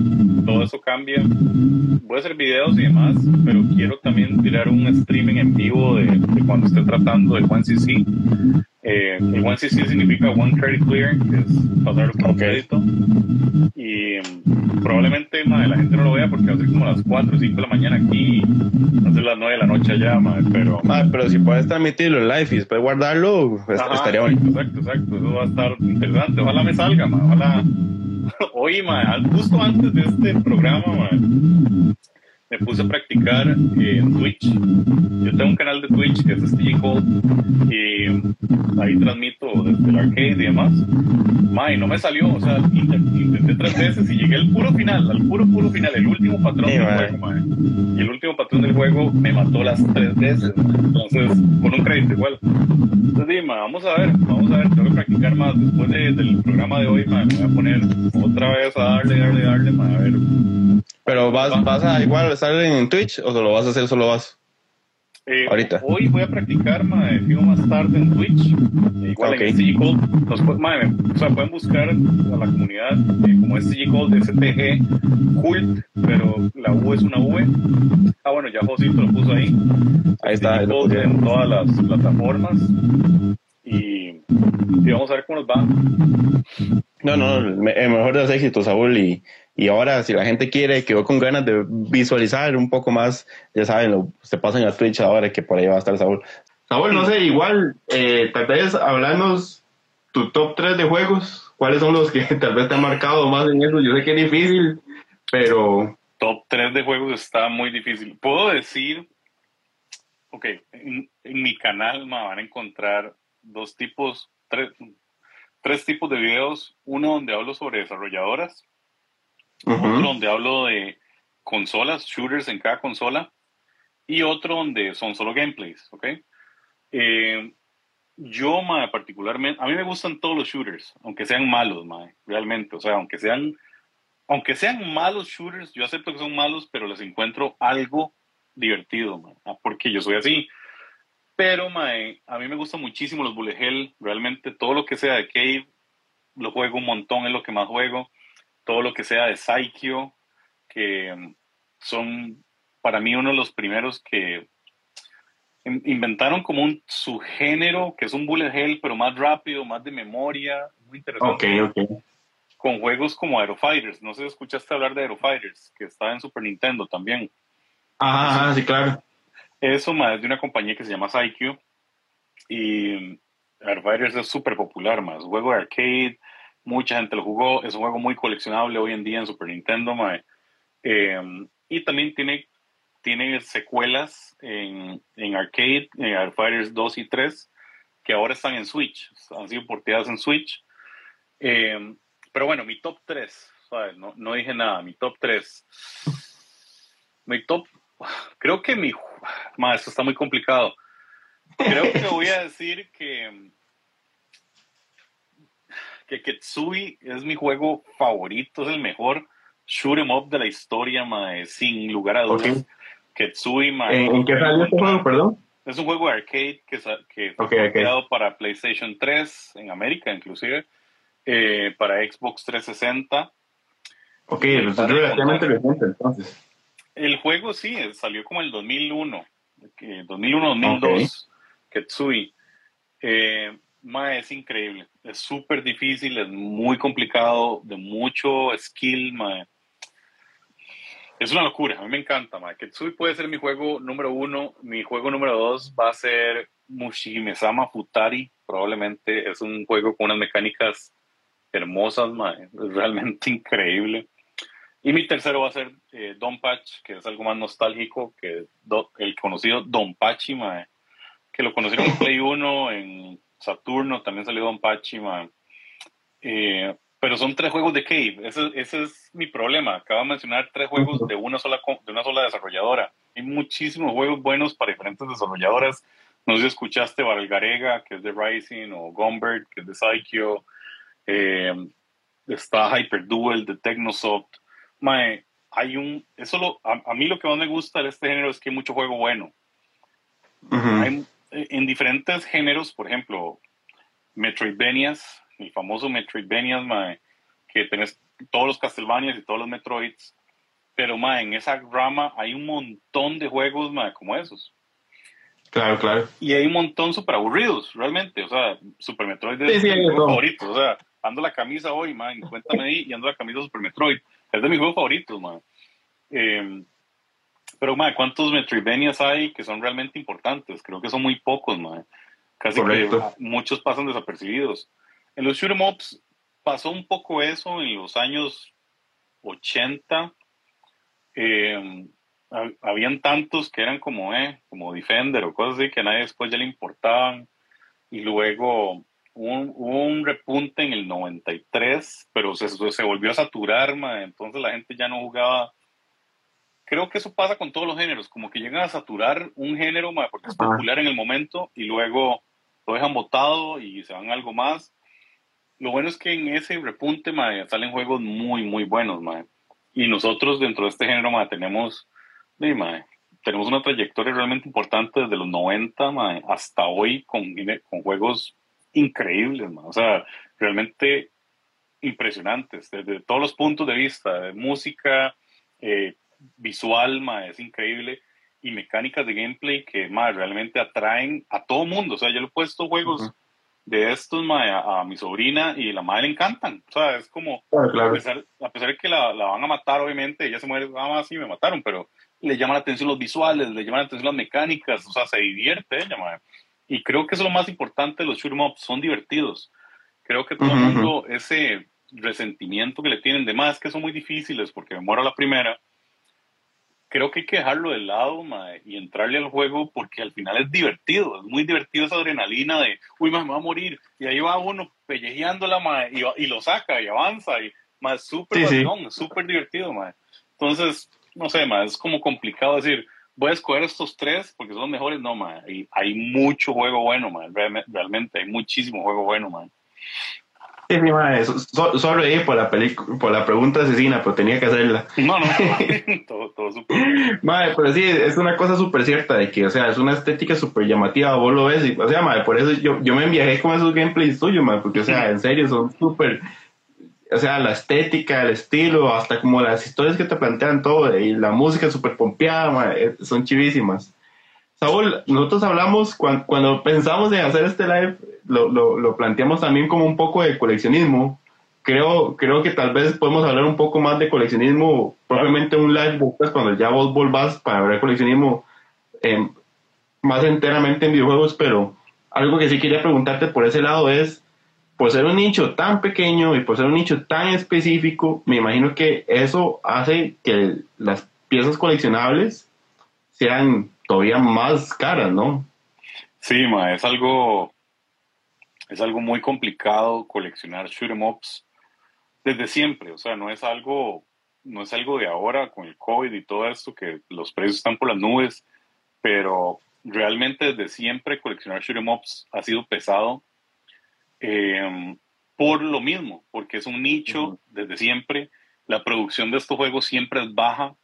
todo eso cambia. Voy a hacer videos y demás, pero quiero también tirar un streaming en vivo de, de cuando esté tratando el One CC eh, el One CC significa One Credit Clear, que es pasar con crédito. Y mm, probablemente la gente no lo vea porque va a ser como las 4 o 5 de la mañana aquí, va a ser las 9 de la noche allá, pero... pero si puedes transmitirlo en live y después guardarlo, pues, estaría bonito. Exacto, exacto, eso va a estar interesante. Ojalá me salga, ojalá... Hoy, justo antes de este programa, me puse a practicar en Twitch. Yo tengo un canal de Twitch que es STG Cold y ahí transmito desde el arcade y demás. y no me salió, o sea, intenté tres veces y llegué al puro final, al puro, puro final, el último patrón del juego, Y el último patrón del juego me mató las tres veces, Entonces, con un crédito igual. Entonces, dime, vamos a ver, vamos a ver, tengo que practicar más. Después del programa de hoy, me voy a poner otra vez a darle, darle, darle, a ver pero vas, vas a igual estar en Twitch o lo vas a hacer solo vas? Eh, Ahorita. Hoy voy a practicar, madre, fijo más tarde en Twitch. Eh, igual okay. en STG Code. madre, o sea, pueden buscar a la comunidad eh, como STG Code, STG Cult, pero la U es una V. Ah, bueno, ya Josito lo puso ahí. Ahí está. en todas las plataformas. Y, y, vamos a ver cómo nos va. No, no, el mejor de los éxitos, Saúl, y y ahora, si la gente quiere, quedó con ganas de visualizar un poco más, ya saben, lo, se pasan a Twitch ahora que por ahí va a estar Saúl. Saúl, no sé, igual, eh, tal vez hablarnos tu top 3 de juegos. ¿Cuáles son los que tal vez te han marcado más en eso? Yo sé que es difícil, pero... Top 3 de juegos está muy difícil. Puedo decir, ok, en, mi canal me van a encontrar dos tipos, tres, tres tipos de videos. Uno donde hablo sobre desarrolladoras otro donde hablo de consolas, shooters en cada consola, y otro donde son solo gameplays, ¿ok? Eh, yo, particularmente, a mí me gustan todos los shooters, aunque sean malos, realmente, o sea, aunque sean, aunque sean malos shooters, yo acepto que son malos, pero les encuentro algo divertido, ah, porque yo soy así. Pero, a mí me gustan muchísimo los bullet hell, realmente todo lo que sea de Cave, lo juego un montón, es lo que más juego todo lo que sea de Saikyo, que mm, son para mí uno de los primeros que inventaron como un subgénero que es un bullet hell, pero más rápido, más de memoria, muy interesante. Ok, ok. Con juegos como Aerofighters. No sé si escuchaste hablar de Aerofighters, que está en Super Nintendo también. Ajá, sí, claro. Eso más de una compañía que se llama Saikyo. Y mm, Aerofighters es súper popular, más juego de arcade, mucha gente lo jugó, es un juego muy coleccionable hoy en día en Super Nintendo, eh, y también tiene tiene secuelas en, en arcade, en Fighters 2 y 3, que ahora están en Switch, han sido porteadas en Switch. Eh, pero bueno, mi top 3, no, no, dije nada, mi top 3. Mi top, creo que mi, ma, esto está muy complicado. Creo que voy a decir que que Ketsui es mi juego favorito, es el mejor shoot 'em up de la historia, mae, sin lugar a dudas. Ketsui, mae. ¿En, qué salió este juego, perdón? Es un juego de arcade que, que fue creado para PlayStation 3 en América, inclusive, eh, para Xbox 360. Ok, es relativamente reciente entonces. El juego sí, salió como el 2001, 2001-2002, Ketsui. Eh, es increíble, es súper difícil, es muy complicado, de mucho skill, mae. Es una locura, a mí me encanta, mae. Ketsui puede ser mi juego número uno, mi juego número dos va a ser Mushihime-sama Futari, probablemente es un juego con unas mecánicas hermosas, mae. es realmente increíble. Y mi tercero va a ser eh, Don Patch, que es algo más nostálgico que el conocido Don Pachi, mae, que lo conocieron en Play 1, en Saturno, también salió Don Pachi, eh, pero son tres juegos de Cave, ese, ese, es mi problema. Acabo de mencionar tres juegos de una sola, de una sola desarrolladora. Hay muchísimos juegos buenos para diferentes desarrolladoras. No sé si escuchaste Valgarega, que es de Rising, o Gombert, que es de Psycho. Eh, está Hyperduel de Technosoft hay un, eso a, mí lo que más me gusta de este género es que hay mucho juego bueno. En diferentes géneros, por ejemplo, Metroidvanias, el famoso Metroidvanias, que tenés todos los Castlevanias y todos los Metroids, pero en esa rama hay un montón de juegos como esos. Claro, claro. Y hay un montón súper aburridos, realmente. O sea, Super Metroid es mi juego favorito. O sea, ando la camisa hoy, man, cuéntame ahí, y ando la camisa Super Metroid. Es de mis juegos favoritos, man. Em, pero, man, ¿cuántos Metroidvanias hay que son realmente importantes? Creo que son muy pocos, man. Casi que muchos pasan desapercibidos. En los shoot 'em ups pasó un poco eso en los años 80. Em, habían tantos que eran como, eh, como Defender o cosas así que a nadie después ya le importaban. Y luego hubo un, repunte en el 93, pero se, se volvió a saturar, entonces la gente ya no jugaba. Creo que eso pasa con todos los géneros, como que llegan a saturar un género porque es popular en el momento y luego lo dejan botado y se van a algo más. Lo bueno es que en ese repunte salen juegos muy, muy buenos. Y nosotros dentro de este género tenemos, tenemos una trayectoria realmente importante desde los 90 hasta hoy con, con juegos increíbles, o sea, realmente impresionantes desde todos los puntos de vista, de música, eh, visual, es increíble, y mecánicas de gameplay que más realmente atraen a todo mundo. O sea, yo le he puesto juegos de estos a, mi sobrina y la madre le encantan. O sea, es como, A, pesar, de que la, van a matar, obviamente, ella se muere, ah, sí, me mataron, pero le llama la atención los visuales, le llama la atención las mecánicas, o sea, se divierte ella. Y creo que eso es lo más importante de los shoot em son divertidos. Creo que todo el mundo, ese resentimiento que le tienen de más, que son muy difíciles porque me muero la primera, creo que hay que dejarlo de lado y entrarle al juego porque al final es divertido, es muy divertido esa adrenalina de, uy, me va a morir, y ahí va uno pellejeándola y, y lo saca y avanza, y más súper súper divertido. Entonces, no sé, es como complicado decir, voy a escoger estos tres porque son mejores. No, man. Hay, hay mucho juego bueno, man. Realmente, hay muchísimo juego bueno, man. Sí, sí, man. solo ahí por la, por la pregunta asesina, pero tenía que hacerla. No, no, todo, todo. Madre, pero sí, es una cosa súper cierta de que, o sea, es una estética súper llamativa, vos lo ves, y, o sea, madre, por eso yo, yo me enviajé con esos gameplays tuyos, madre, porque, o sea, en serio, son súper o sea, la estética, el estilo, hasta como las historias que te plantean todo, y la música súper pompeada, eh, son chivísimas. Saúl, nosotros hablamos, cuando, pensamos en hacer este live, lo, lo, planteamos también como un poco de coleccionismo. Creo, creo que tal vez podemos hablar un poco más de coleccionismo, probablemente un live pues, cuando ya vos volvás para ver coleccionismo eh, más enteramente en videojuegos, pero algo que sí quería preguntarte por ese lado es, por ser un nicho tan pequeño y por ser un nicho tan específico, me imagino que eso hace que las piezas coleccionables sean todavía más caras, ¿no? Sí, ma, es algo, es algo muy complicado coleccionar shoot 'em ups desde siempre, o sea, no es algo, no es algo de ahora con el COVID y todo esto que los precios están por las nubes, pero realmente desde siempre coleccionar shoot 'em ups ha sido pesado eh, por lo mismo, porque es un nicho desde siempre, la producción de estos juegos siempre es baja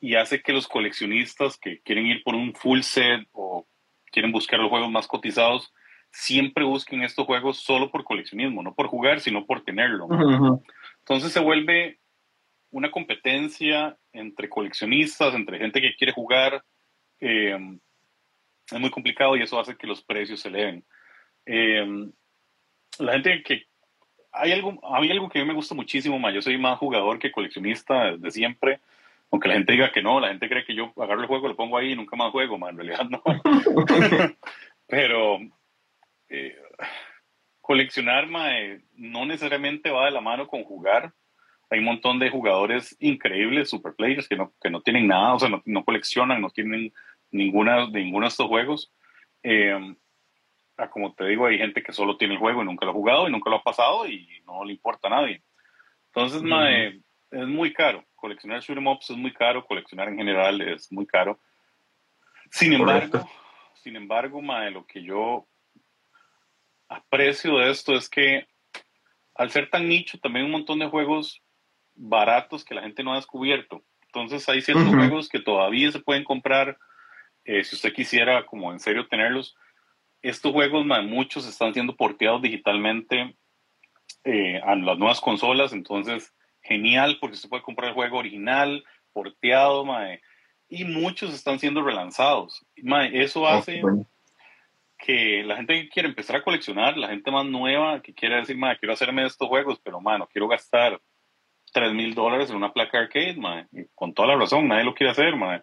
y hace que los coleccionistas que quieren ir por un full set o quieren buscar los juegos más cotizados, siempre busquen estos juegos solo por coleccionismo, no por jugar, sino por tenerlo. Entonces se vuelve una competencia entre coleccionistas, entre gente que quiere jugar. Eh, es muy complicado y eso hace que los precios se eleven. Eh, la gente que... Hay algo, a mí algo que a mí me gusta muchísimo, más yo soy más jugador que coleccionista de siempre, aunque la gente diga que no, la gente cree que yo agarro el juego, lo pongo ahí y nunca más juego, man, en realidad no. Pero eh, coleccionar mae, no necesariamente va de la mano con jugar. Hay un montón de jugadores increíbles, super players, que no, que no tienen nada, o sea, no, no coleccionan, no tienen ninguna, ninguno de estos juegos. Eh, como te digo, hay gente que solo tiene el juego y nunca lo ha jugado y nunca lo ha pasado y no le importa a nadie. Entonces, mae, es muy caro. Coleccionar shoot 'em ups es muy caro, coleccionar en general es muy caro. Sin embargo, sin embargo, mae, lo que yo aprecio de esto es que al ser tan nicho, también un montón de juegos baratos que la gente no ha descubierto. Entonces hay ciertos juegos que todavía se pueden comprar eh, si usted quisiera como en serio tenerlos. Estos juegos, muchos están siendo porteados digitalmente eh, a las nuevas consolas, entonces genial porque se puede comprar el juego original, porteado, mae, y muchos están siendo relanzados. Eso hace que la gente que quiere empezar a coleccionar, la gente más nueva que quiere decir, mae, quiero hacerme estos juegos, pero mae, no quiero gastar 3 mil dólares en una placa arcade, mae, con toda la razón, nadie lo quiere hacer, mae.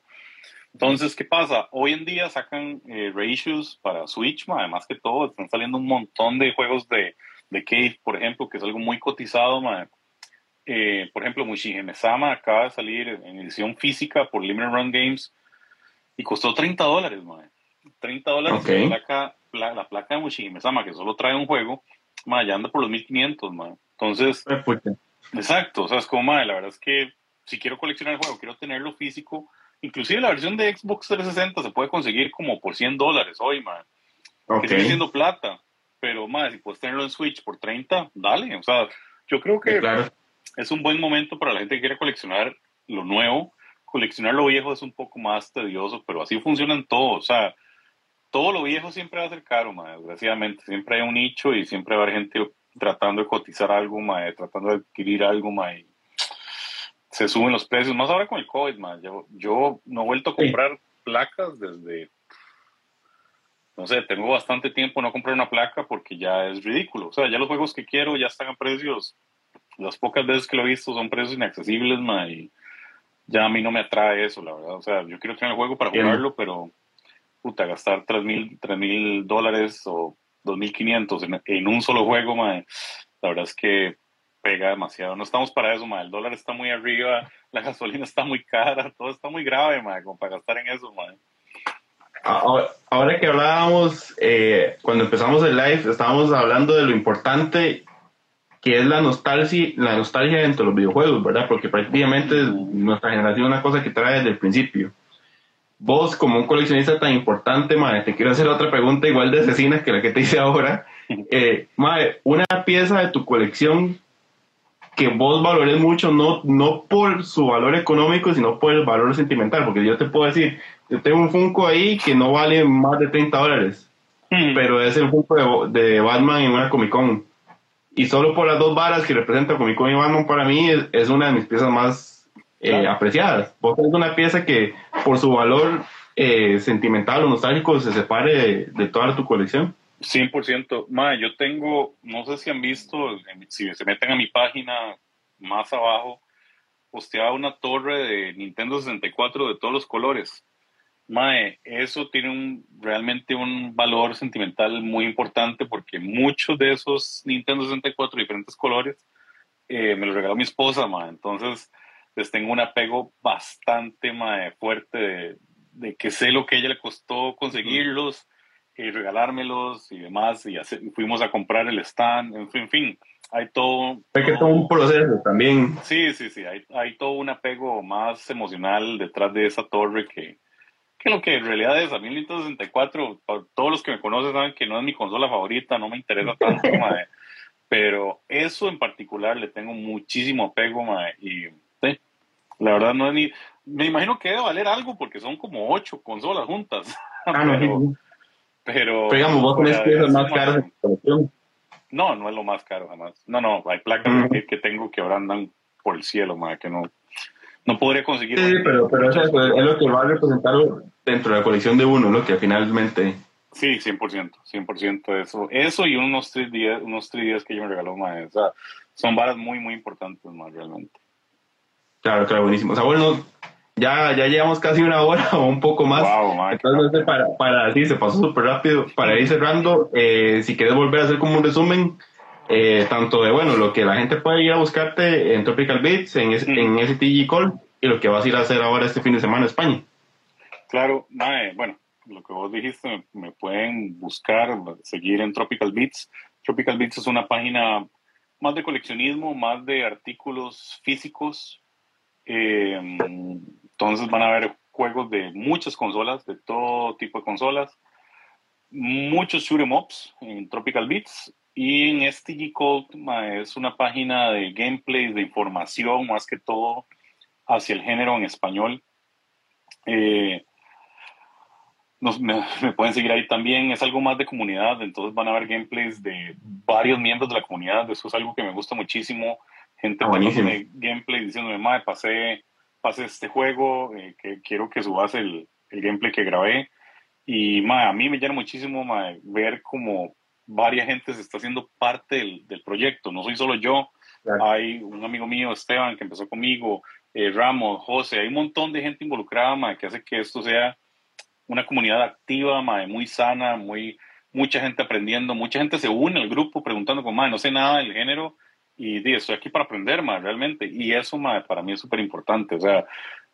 Entonces, ¿qué pasa? Hoy en día sacan eh, reissues para Switch, mae, además que todo, están saliendo un montón de juegos de, de Cave, por ejemplo, que es algo muy cotizado, mae. Eh, por ejemplo, Mushihime-sama acaba de salir en edición física por Limited Run Games y costó 30 dólares, mae. 30 dólares la, placa, la, la, placa de Mushihime-sama, que solo trae un juego, mae, ya anda por los 1500, mae. Entonces, exacto, o sea, es como, mae, la verdad es que si quiero coleccionar el juego, quiero tenerlo físico, inclusive la versión de Xbox 360 se puede conseguir como por 100 dólares hoy, mae. Okay. Que sigue siendo plata, pero, mae, si puedes tenerlo en Switch por 30, dale, o sea, yo creo que... claro es un buen momento para la gente que quiere coleccionar lo nuevo. Coleccionar lo viejo es un poco más tedioso, pero así funcionan todos. O sea, todo lo viejo siempre va a ser caro, desgraciadamente. Siempre hay un nicho y siempre va a haber gente tratando de cotizar algo, tratando de adquirir algo, y se suben los precios. Más ahora con el COVID, Yo, yo no he vuelto a comprar placas desde no sé, tengo bastante tiempo no comprar una placa porque ya es ridículo. O sea, ya los juegos que quiero ya están a precios las pocas veces que lo he visto son precios inaccesibles, ma, y ya a mí no me atrae eso, la verdad. O sea, yo quiero tener el juego para jugarlo, pero puta, gastar 3 mil dólares o 2.500 en, en un solo juego, ma, la verdad es que pega demasiado. No estamos para eso, ma. El dólar está muy arriba, la gasolina está muy cara, todo está muy grave, ma, como para gastar en eso, ma. Ahora, que hablábamos, eh, cuando empezamos el live, estábamos hablando de lo importante que es la nostalgia, la nostalgia dentro de los videojuegos, ¿verdad? Porque prácticamente nuestra generación es una cosa que trae desde el principio. Vos, como un coleccionista tan importante, madre, te quiero hacer otra pregunta igual de asesina que la que te hice ahora. Eh, madre, una pieza de tu colección que vos valores mucho, no, no por su valor económico, sino por el valor sentimental, porque yo te puedo decir, yo tengo un Funko ahí que no vale más de 30 dólares, hmm. pero es el Funko de, de Batman en una Comic Con y solo por las dos varas que representa Comic Con y Batman para mí es, una de mis piezas más eh, apreciadas. Vos tenés una pieza que por su valor eh, sentimental o nostálgico se separe de, toda tu colección. 100%. Ma, yo tengo, no sé si han visto, si se meten a mi página más abajo, posteaba una torre de Nintendo 64 de todos los colores. Mae, eso tiene un, realmente un valor sentimental muy importante porque muchos de esos Nintendo 64 diferentes colores eh, me los regaló mi esposa, mae. Entonces, les tengo un apego bastante mae, fuerte de que sé lo que a ella le costó conseguirlos y regalármelos y demás, y fuimos a comprar el stand, en fin, en fin hay todo... Hay que todo un proceso también. Sí, sí, sí, hay, hay todo un apego más emocional detrás de esa torre que, que lo que en realidad es a mí 64, todos los que me conocen saben que no es mi consola favorita, no me interesa tanto, pero eso en particular le tengo muchísimo apego, y sí, la verdad no es ni... Me imagino que debe valer algo porque son como ocho consolas juntas. Ah, pero, pero, digamos, vos tenés piezas más caras de colección. No, no es lo más caro jamás. No, no, hay placas que, tengo que ahora andan por el cielo, más que no, no podría conseguir. Sí, pero, pero eso es, lo que va a representar dentro de la colección de uno, lo que finalmente. Sí, 100%, 100% eso. Eso y unos tres días, unos tres días que yo me regaló, más. O sea, son varas muy, muy importantes, más realmente. Claro, claro, buenísimo. O sea, bueno, ya, ya llevamos casi una hora o un poco más. Entonces, para, para, sí, se pasó súper rápido. Para ir cerrando, eh, si quieres volver a hacer como un resumen, eh, tanto de, bueno, lo que la gente puede ir a buscarte en Tropical Beats, en, en STG Call, y lo que vas a ir a hacer ahora este fin de semana en España. Claro, bueno, lo que vos dijiste, me, pueden buscar, seguir en Tropical Beats. Tropical Beats es una página más de coleccionismo, más de artículos físicos. Eh, entonces van a haber juegos de muchas consolas, de todo tipo de consolas, muchos shoot em ups en Tropical Beats y en STG Code es una página de gameplays, de información más que todo hacia el género en español. Eh, me, pueden seguir ahí también, es algo más de comunidad, entonces van a ver gameplays de varios miembros de la comunidad, eso es algo que me gusta muchísimo, gente ah, de gameplay diciéndome, madre, pasé pase este juego, eh, que quiero que subas el, el gameplay que grabé. Y a mí me llena muchísimo ver como varias gente se está haciendo parte del, del proyecto. No soy solo yo, hay un amigo mío, Esteban, que empezó conmigo, eh, Ramos, José, hay un montón de gente involucrada que hace que esto sea una comunidad activa, muy sana, muy, mucha gente aprendiendo, mucha gente se une al grupo preguntando como, no sé nada del género, y di, estoy aquí para aprender, más realmente. Y eso, ma, para mí es súper importante. O sea,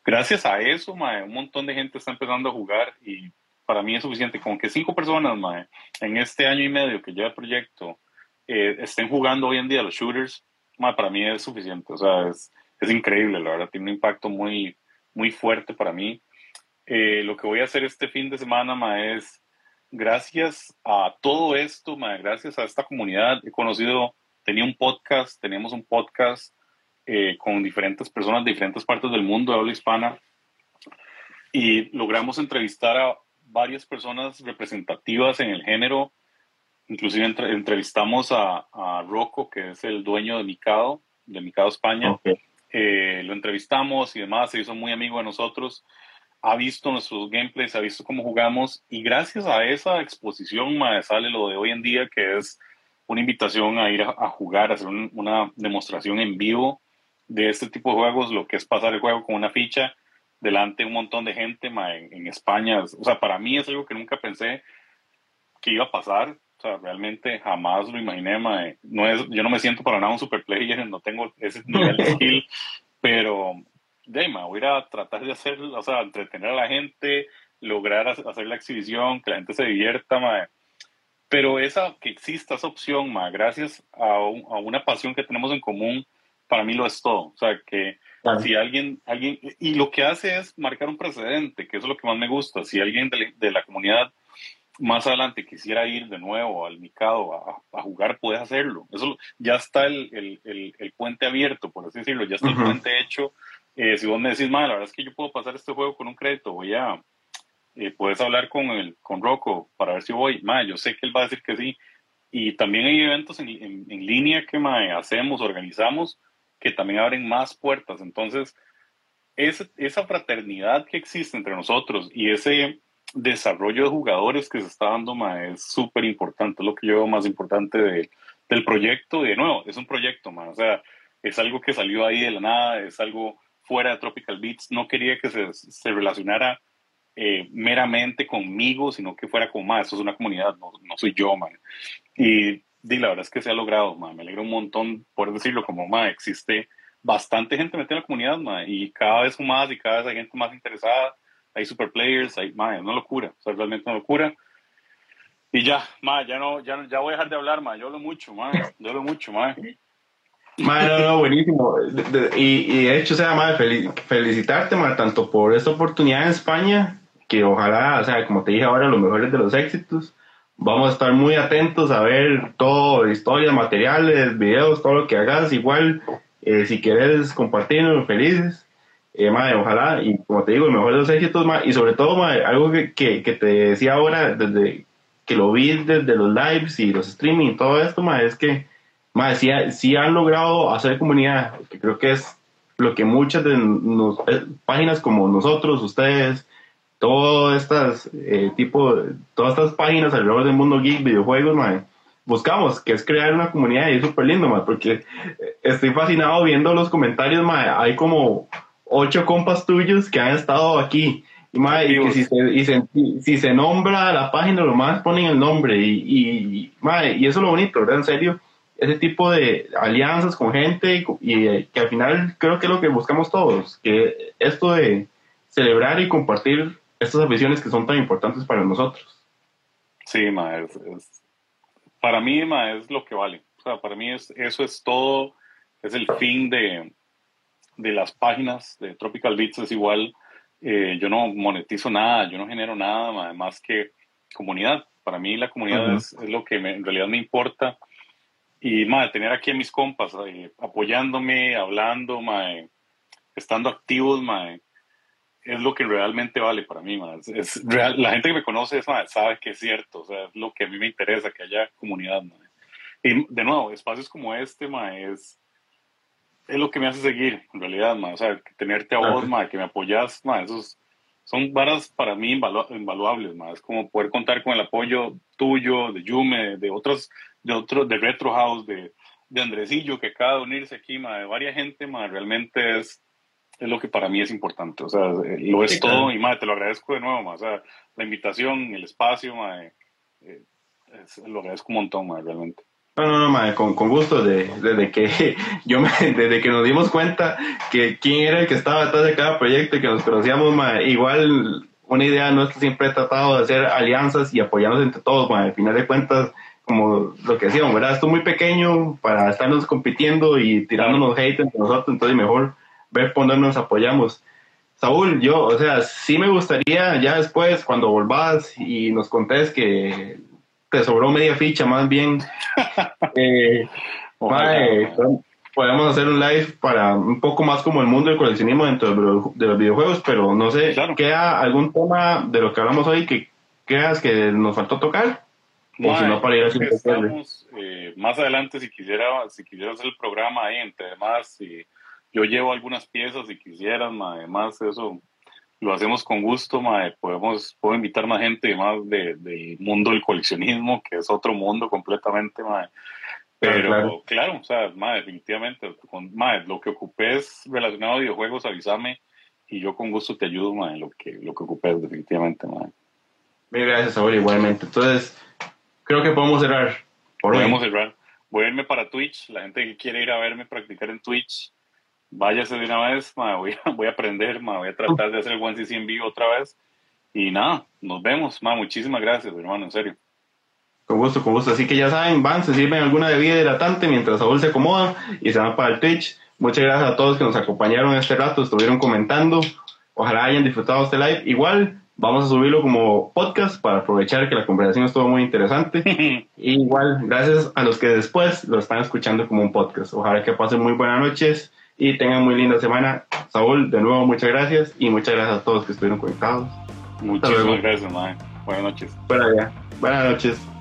gracias a eso, ma, un montón de gente está empezando a jugar y para mí es suficiente. Con que cinco personas, ma, en este año y medio que lleva el proyecto, eh, estén jugando hoy en día los shooters, ma, para mí es suficiente. O sea, es, es increíble, la verdad. Tiene un impacto muy, muy fuerte para mí. Eh, lo que voy a hacer este fin de semana, ma, es gracias a todo esto, ma, gracias a esta comunidad, he conocido tenía un podcast, teníamos un podcast eh, con diferentes personas de diferentes partes del mundo de habla hispana y logramos entrevistar a varias personas representativas en el género. Inclusive entrevistamos a, a, Rocco, que es el dueño de Mikado, de Mikado España. Eh, lo entrevistamos y demás, se hizo muy amigo de nosotros. Ha visto nuestros gameplays, ha visto cómo jugamos y gracias a esa exposición sale lo de hoy en día, que es una invitación a ir a, jugar, a hacer una demostración en vivo de este tipo de juegos, lo que es pasar el juego con una ficha delante de un montón de gente en, España. O sea, para mí es algo que nunca pensé que iba a pasar. O sea, realmente jamás lo imaginé. No es, yo no me siento para nada un super player, no tengo ese nivel de skill, pero de, voy a ir a tratar de hacer, o sea, entretener a la gente, lograr hacer la exhibición, que la gente se divierta. Ma, pero esa, que exista esa opción, ma, gracias a, una pasión que tenemos en común, para mí lo es todo. O sea, que si alguien, alguien, y lo que hace es marcar un precedente, que eso es lo que más me gusta. Si alguien de, la comunidad más adelante quisiera ir de nuevo al Mikado a, jugar, puede hacerlo. Eso ya está el, el, el, puente abierto, por así decirlo, ya está el puente hecho. Eh, si vos me decís, ma, la verdad es que yo puedo pasar este juego con un crédito, voy a, eh, puedes hablar con, el, con Rocco para ver si voy. Ma, yo sé que él va a decir que sí. Y también hay eventos en, en, línea que ma, hacemos, organizamos, que también abren más puertas. Entonces, esa fraternidad que existe entre nosotros y ese desarrollo de jugadores que se está dando ma, es súper importante. Es lo que yo veo más importante del proyecto. De nuevo, es un proyecto, ma, o sea, es algo que salió ahí de la nada, es algo fuera de Tropical Beats. No quería que se, se relacionara eh, meramente conmigo, sino que fuera como, más, eso es una comunidad, no, soy yo, man. Y, la verdad es que se ha logrado, man. me alegro un montón por decirlo, como, man, existe bastante gente metida en la comunidad, man, y cada vez más y cada vez hay gente más interesada, hay super players, hay, mae, una locura, o sea, realmente una locura. Y ya, ma, ya no, ya, ya voy a dejar de hablar, ma, yo hablo mucho, ma, yo hablo mucho, ma. Ma, no, no, buenísimo. y, y, de hecho, sea, ma, felicitarte, ma, tanto por esta oportunidad en España, que ojalá, o sea, como te dije ahora, los mejores de los éxitos. Vamos a estar muy atentos a ver todo, historias, materiales, videos, todo lo que hagas. Igual, eh, si quieres compartirnos, felices. Eh, madre, ojalá, y como te digo, el mejor de los éxitos, madre, y sobre todo, madre, algo que, que, que, te decía ahora, desde que lo vi desde los lives y los streaming y todo esto, madre, es que, madre, sí, sí, han logrado hacer comunidad, que creo que es lo que muchas de nos, eh, páginas como nosotros, ustedes, todas estas eh, tipo, todas estas páginas alrededor del mundo geek, videojuegos, buscamos, que es crear una comunidad y es súper lindo, porque estoy fascinado viendo los comentarios, hay como ocho compas tuyos que han estado aquí. Y, que si se, y se, si se nombra la página, lo más ponen el nombre. Y, y, y eso es lo bonito, ¿verdad? En serio, ese tipo de alianzas con gente y, eh, que al final creo que es lo que buscamos todos, que esto de celebrar y compartir estas aficiones que son tan importantes para nosotros. Sí, ma, es, para mí ma, es lo que vale. O sea, para mí es, eso es todo, es el fin de, de las páginas de Tropical Beats es igual. Eh, yo no monetizo nada, yo no genero nada más que comunidad. Para mí la comunidad es, lo que en realidad me importa. Y madre, tener aquí a mis compas eh, apoyándome, hablando, madre, estando activos, madre, es lo que realmente vale para mí. Es, real, la gente que me conoce sabe que es cierto, o sea, es lo que a mí me interesa, que haya comunidad. Y de nuevo, espacios como este es es lo que me hace seguir, en realidad, ma. O sea, tenerte a vos, ma, que me apoyas, ma, esos son varas para mí invaluables, ma. Es como poder contar con el apoyo tuyo, de Yume, de otros, de otros, de Retro House, de, de Andresillo, que acaba de unirse aquí, ma, de varias gente, ma, realmente es, es lo que para mí es importante. O sea, lo es todo y, ma, te lo agradezco de nuevo, ma. O sea, la invitación, el espacio, ma, eh, lo agradezco un montón, ma, realmente. No, no, no, con, con, gusto, desde que yo me, desde que nos dimos cuenta que quién era el que estaba detrás de cada proyecto y que nos conocíamos, igual una idea nuestra siempre he tratado de hacer alianzas y apoyarnos entre todos, al final de cuentas, como lo que decíamos, ¿verdad? Esto es muy pequeño para estarnos compitiendo y tirándonos hate entre nosotros, entonces mejor ver por dónde nos apoyamos. Saúl, yo, o sea, sí me gustaría ya después, cuando volvás y nos contés que te sobró media ficha, más bien. eh, podemos hacer un live para un poco más como el mundo del coleccionismo dentro de los videojuegos, pero no sé, ¿queda algún tema de lo que hablamos hoy que creas que nos faltó tocar? o si no, para ir estamos, eh, más adelante, si quisiera, si quisiera hacer el programa ahí, entre demás, si yo llevo algunas piezas, si quisieran, además, eso lo hacemos con gusto, mae. Podemos, puedo invitar más gente más del mundo del coleccionismo, que es otro mundo completamente, mae. Pero claro, o sea, definitivamente, con, mae, lo que ocupes relacionado a videojuegos, avísame y yo con gusto te ayudo, mae, lo que, lo que ocupes, definitivamente, mae. Gracias, Saúl, igualmente. Entonces, creo que podemos cerrar. podemos cerrar. Voy a irme para Twitch. La gente que quiere ir a verme practicar en Twitch, váyase de una vez, voy, a, voy a aprender, voy a tratar de hacer el One CC en vivo otra vez. Y nada, nos vemos, ma, muchísimas gracias, hermano, en serio. Con gusto, con gusto. Así que ya saben, van, se sirven alguna bebida hidratante mientras Saúl se acomoda y se van para el Twitch. Muchas gracias a todos que nos acompañaron este rato, estuvieron comentando. Ojalá hayan disfrutado este live. Igual, vamos a subirlo como podcast para aprovechar que la conversación estuvo muy interesante. igual, gracias a los que después lo están escuchando como un podcast. Ojalá que pasen muy buenas noches y tengan muy linda semana. Saúl, de nuevo, muchas gracias y muchas gracias a todos que estuvieron conectados. Muchísimas gracias, man. Buenas noches. Buenas noches.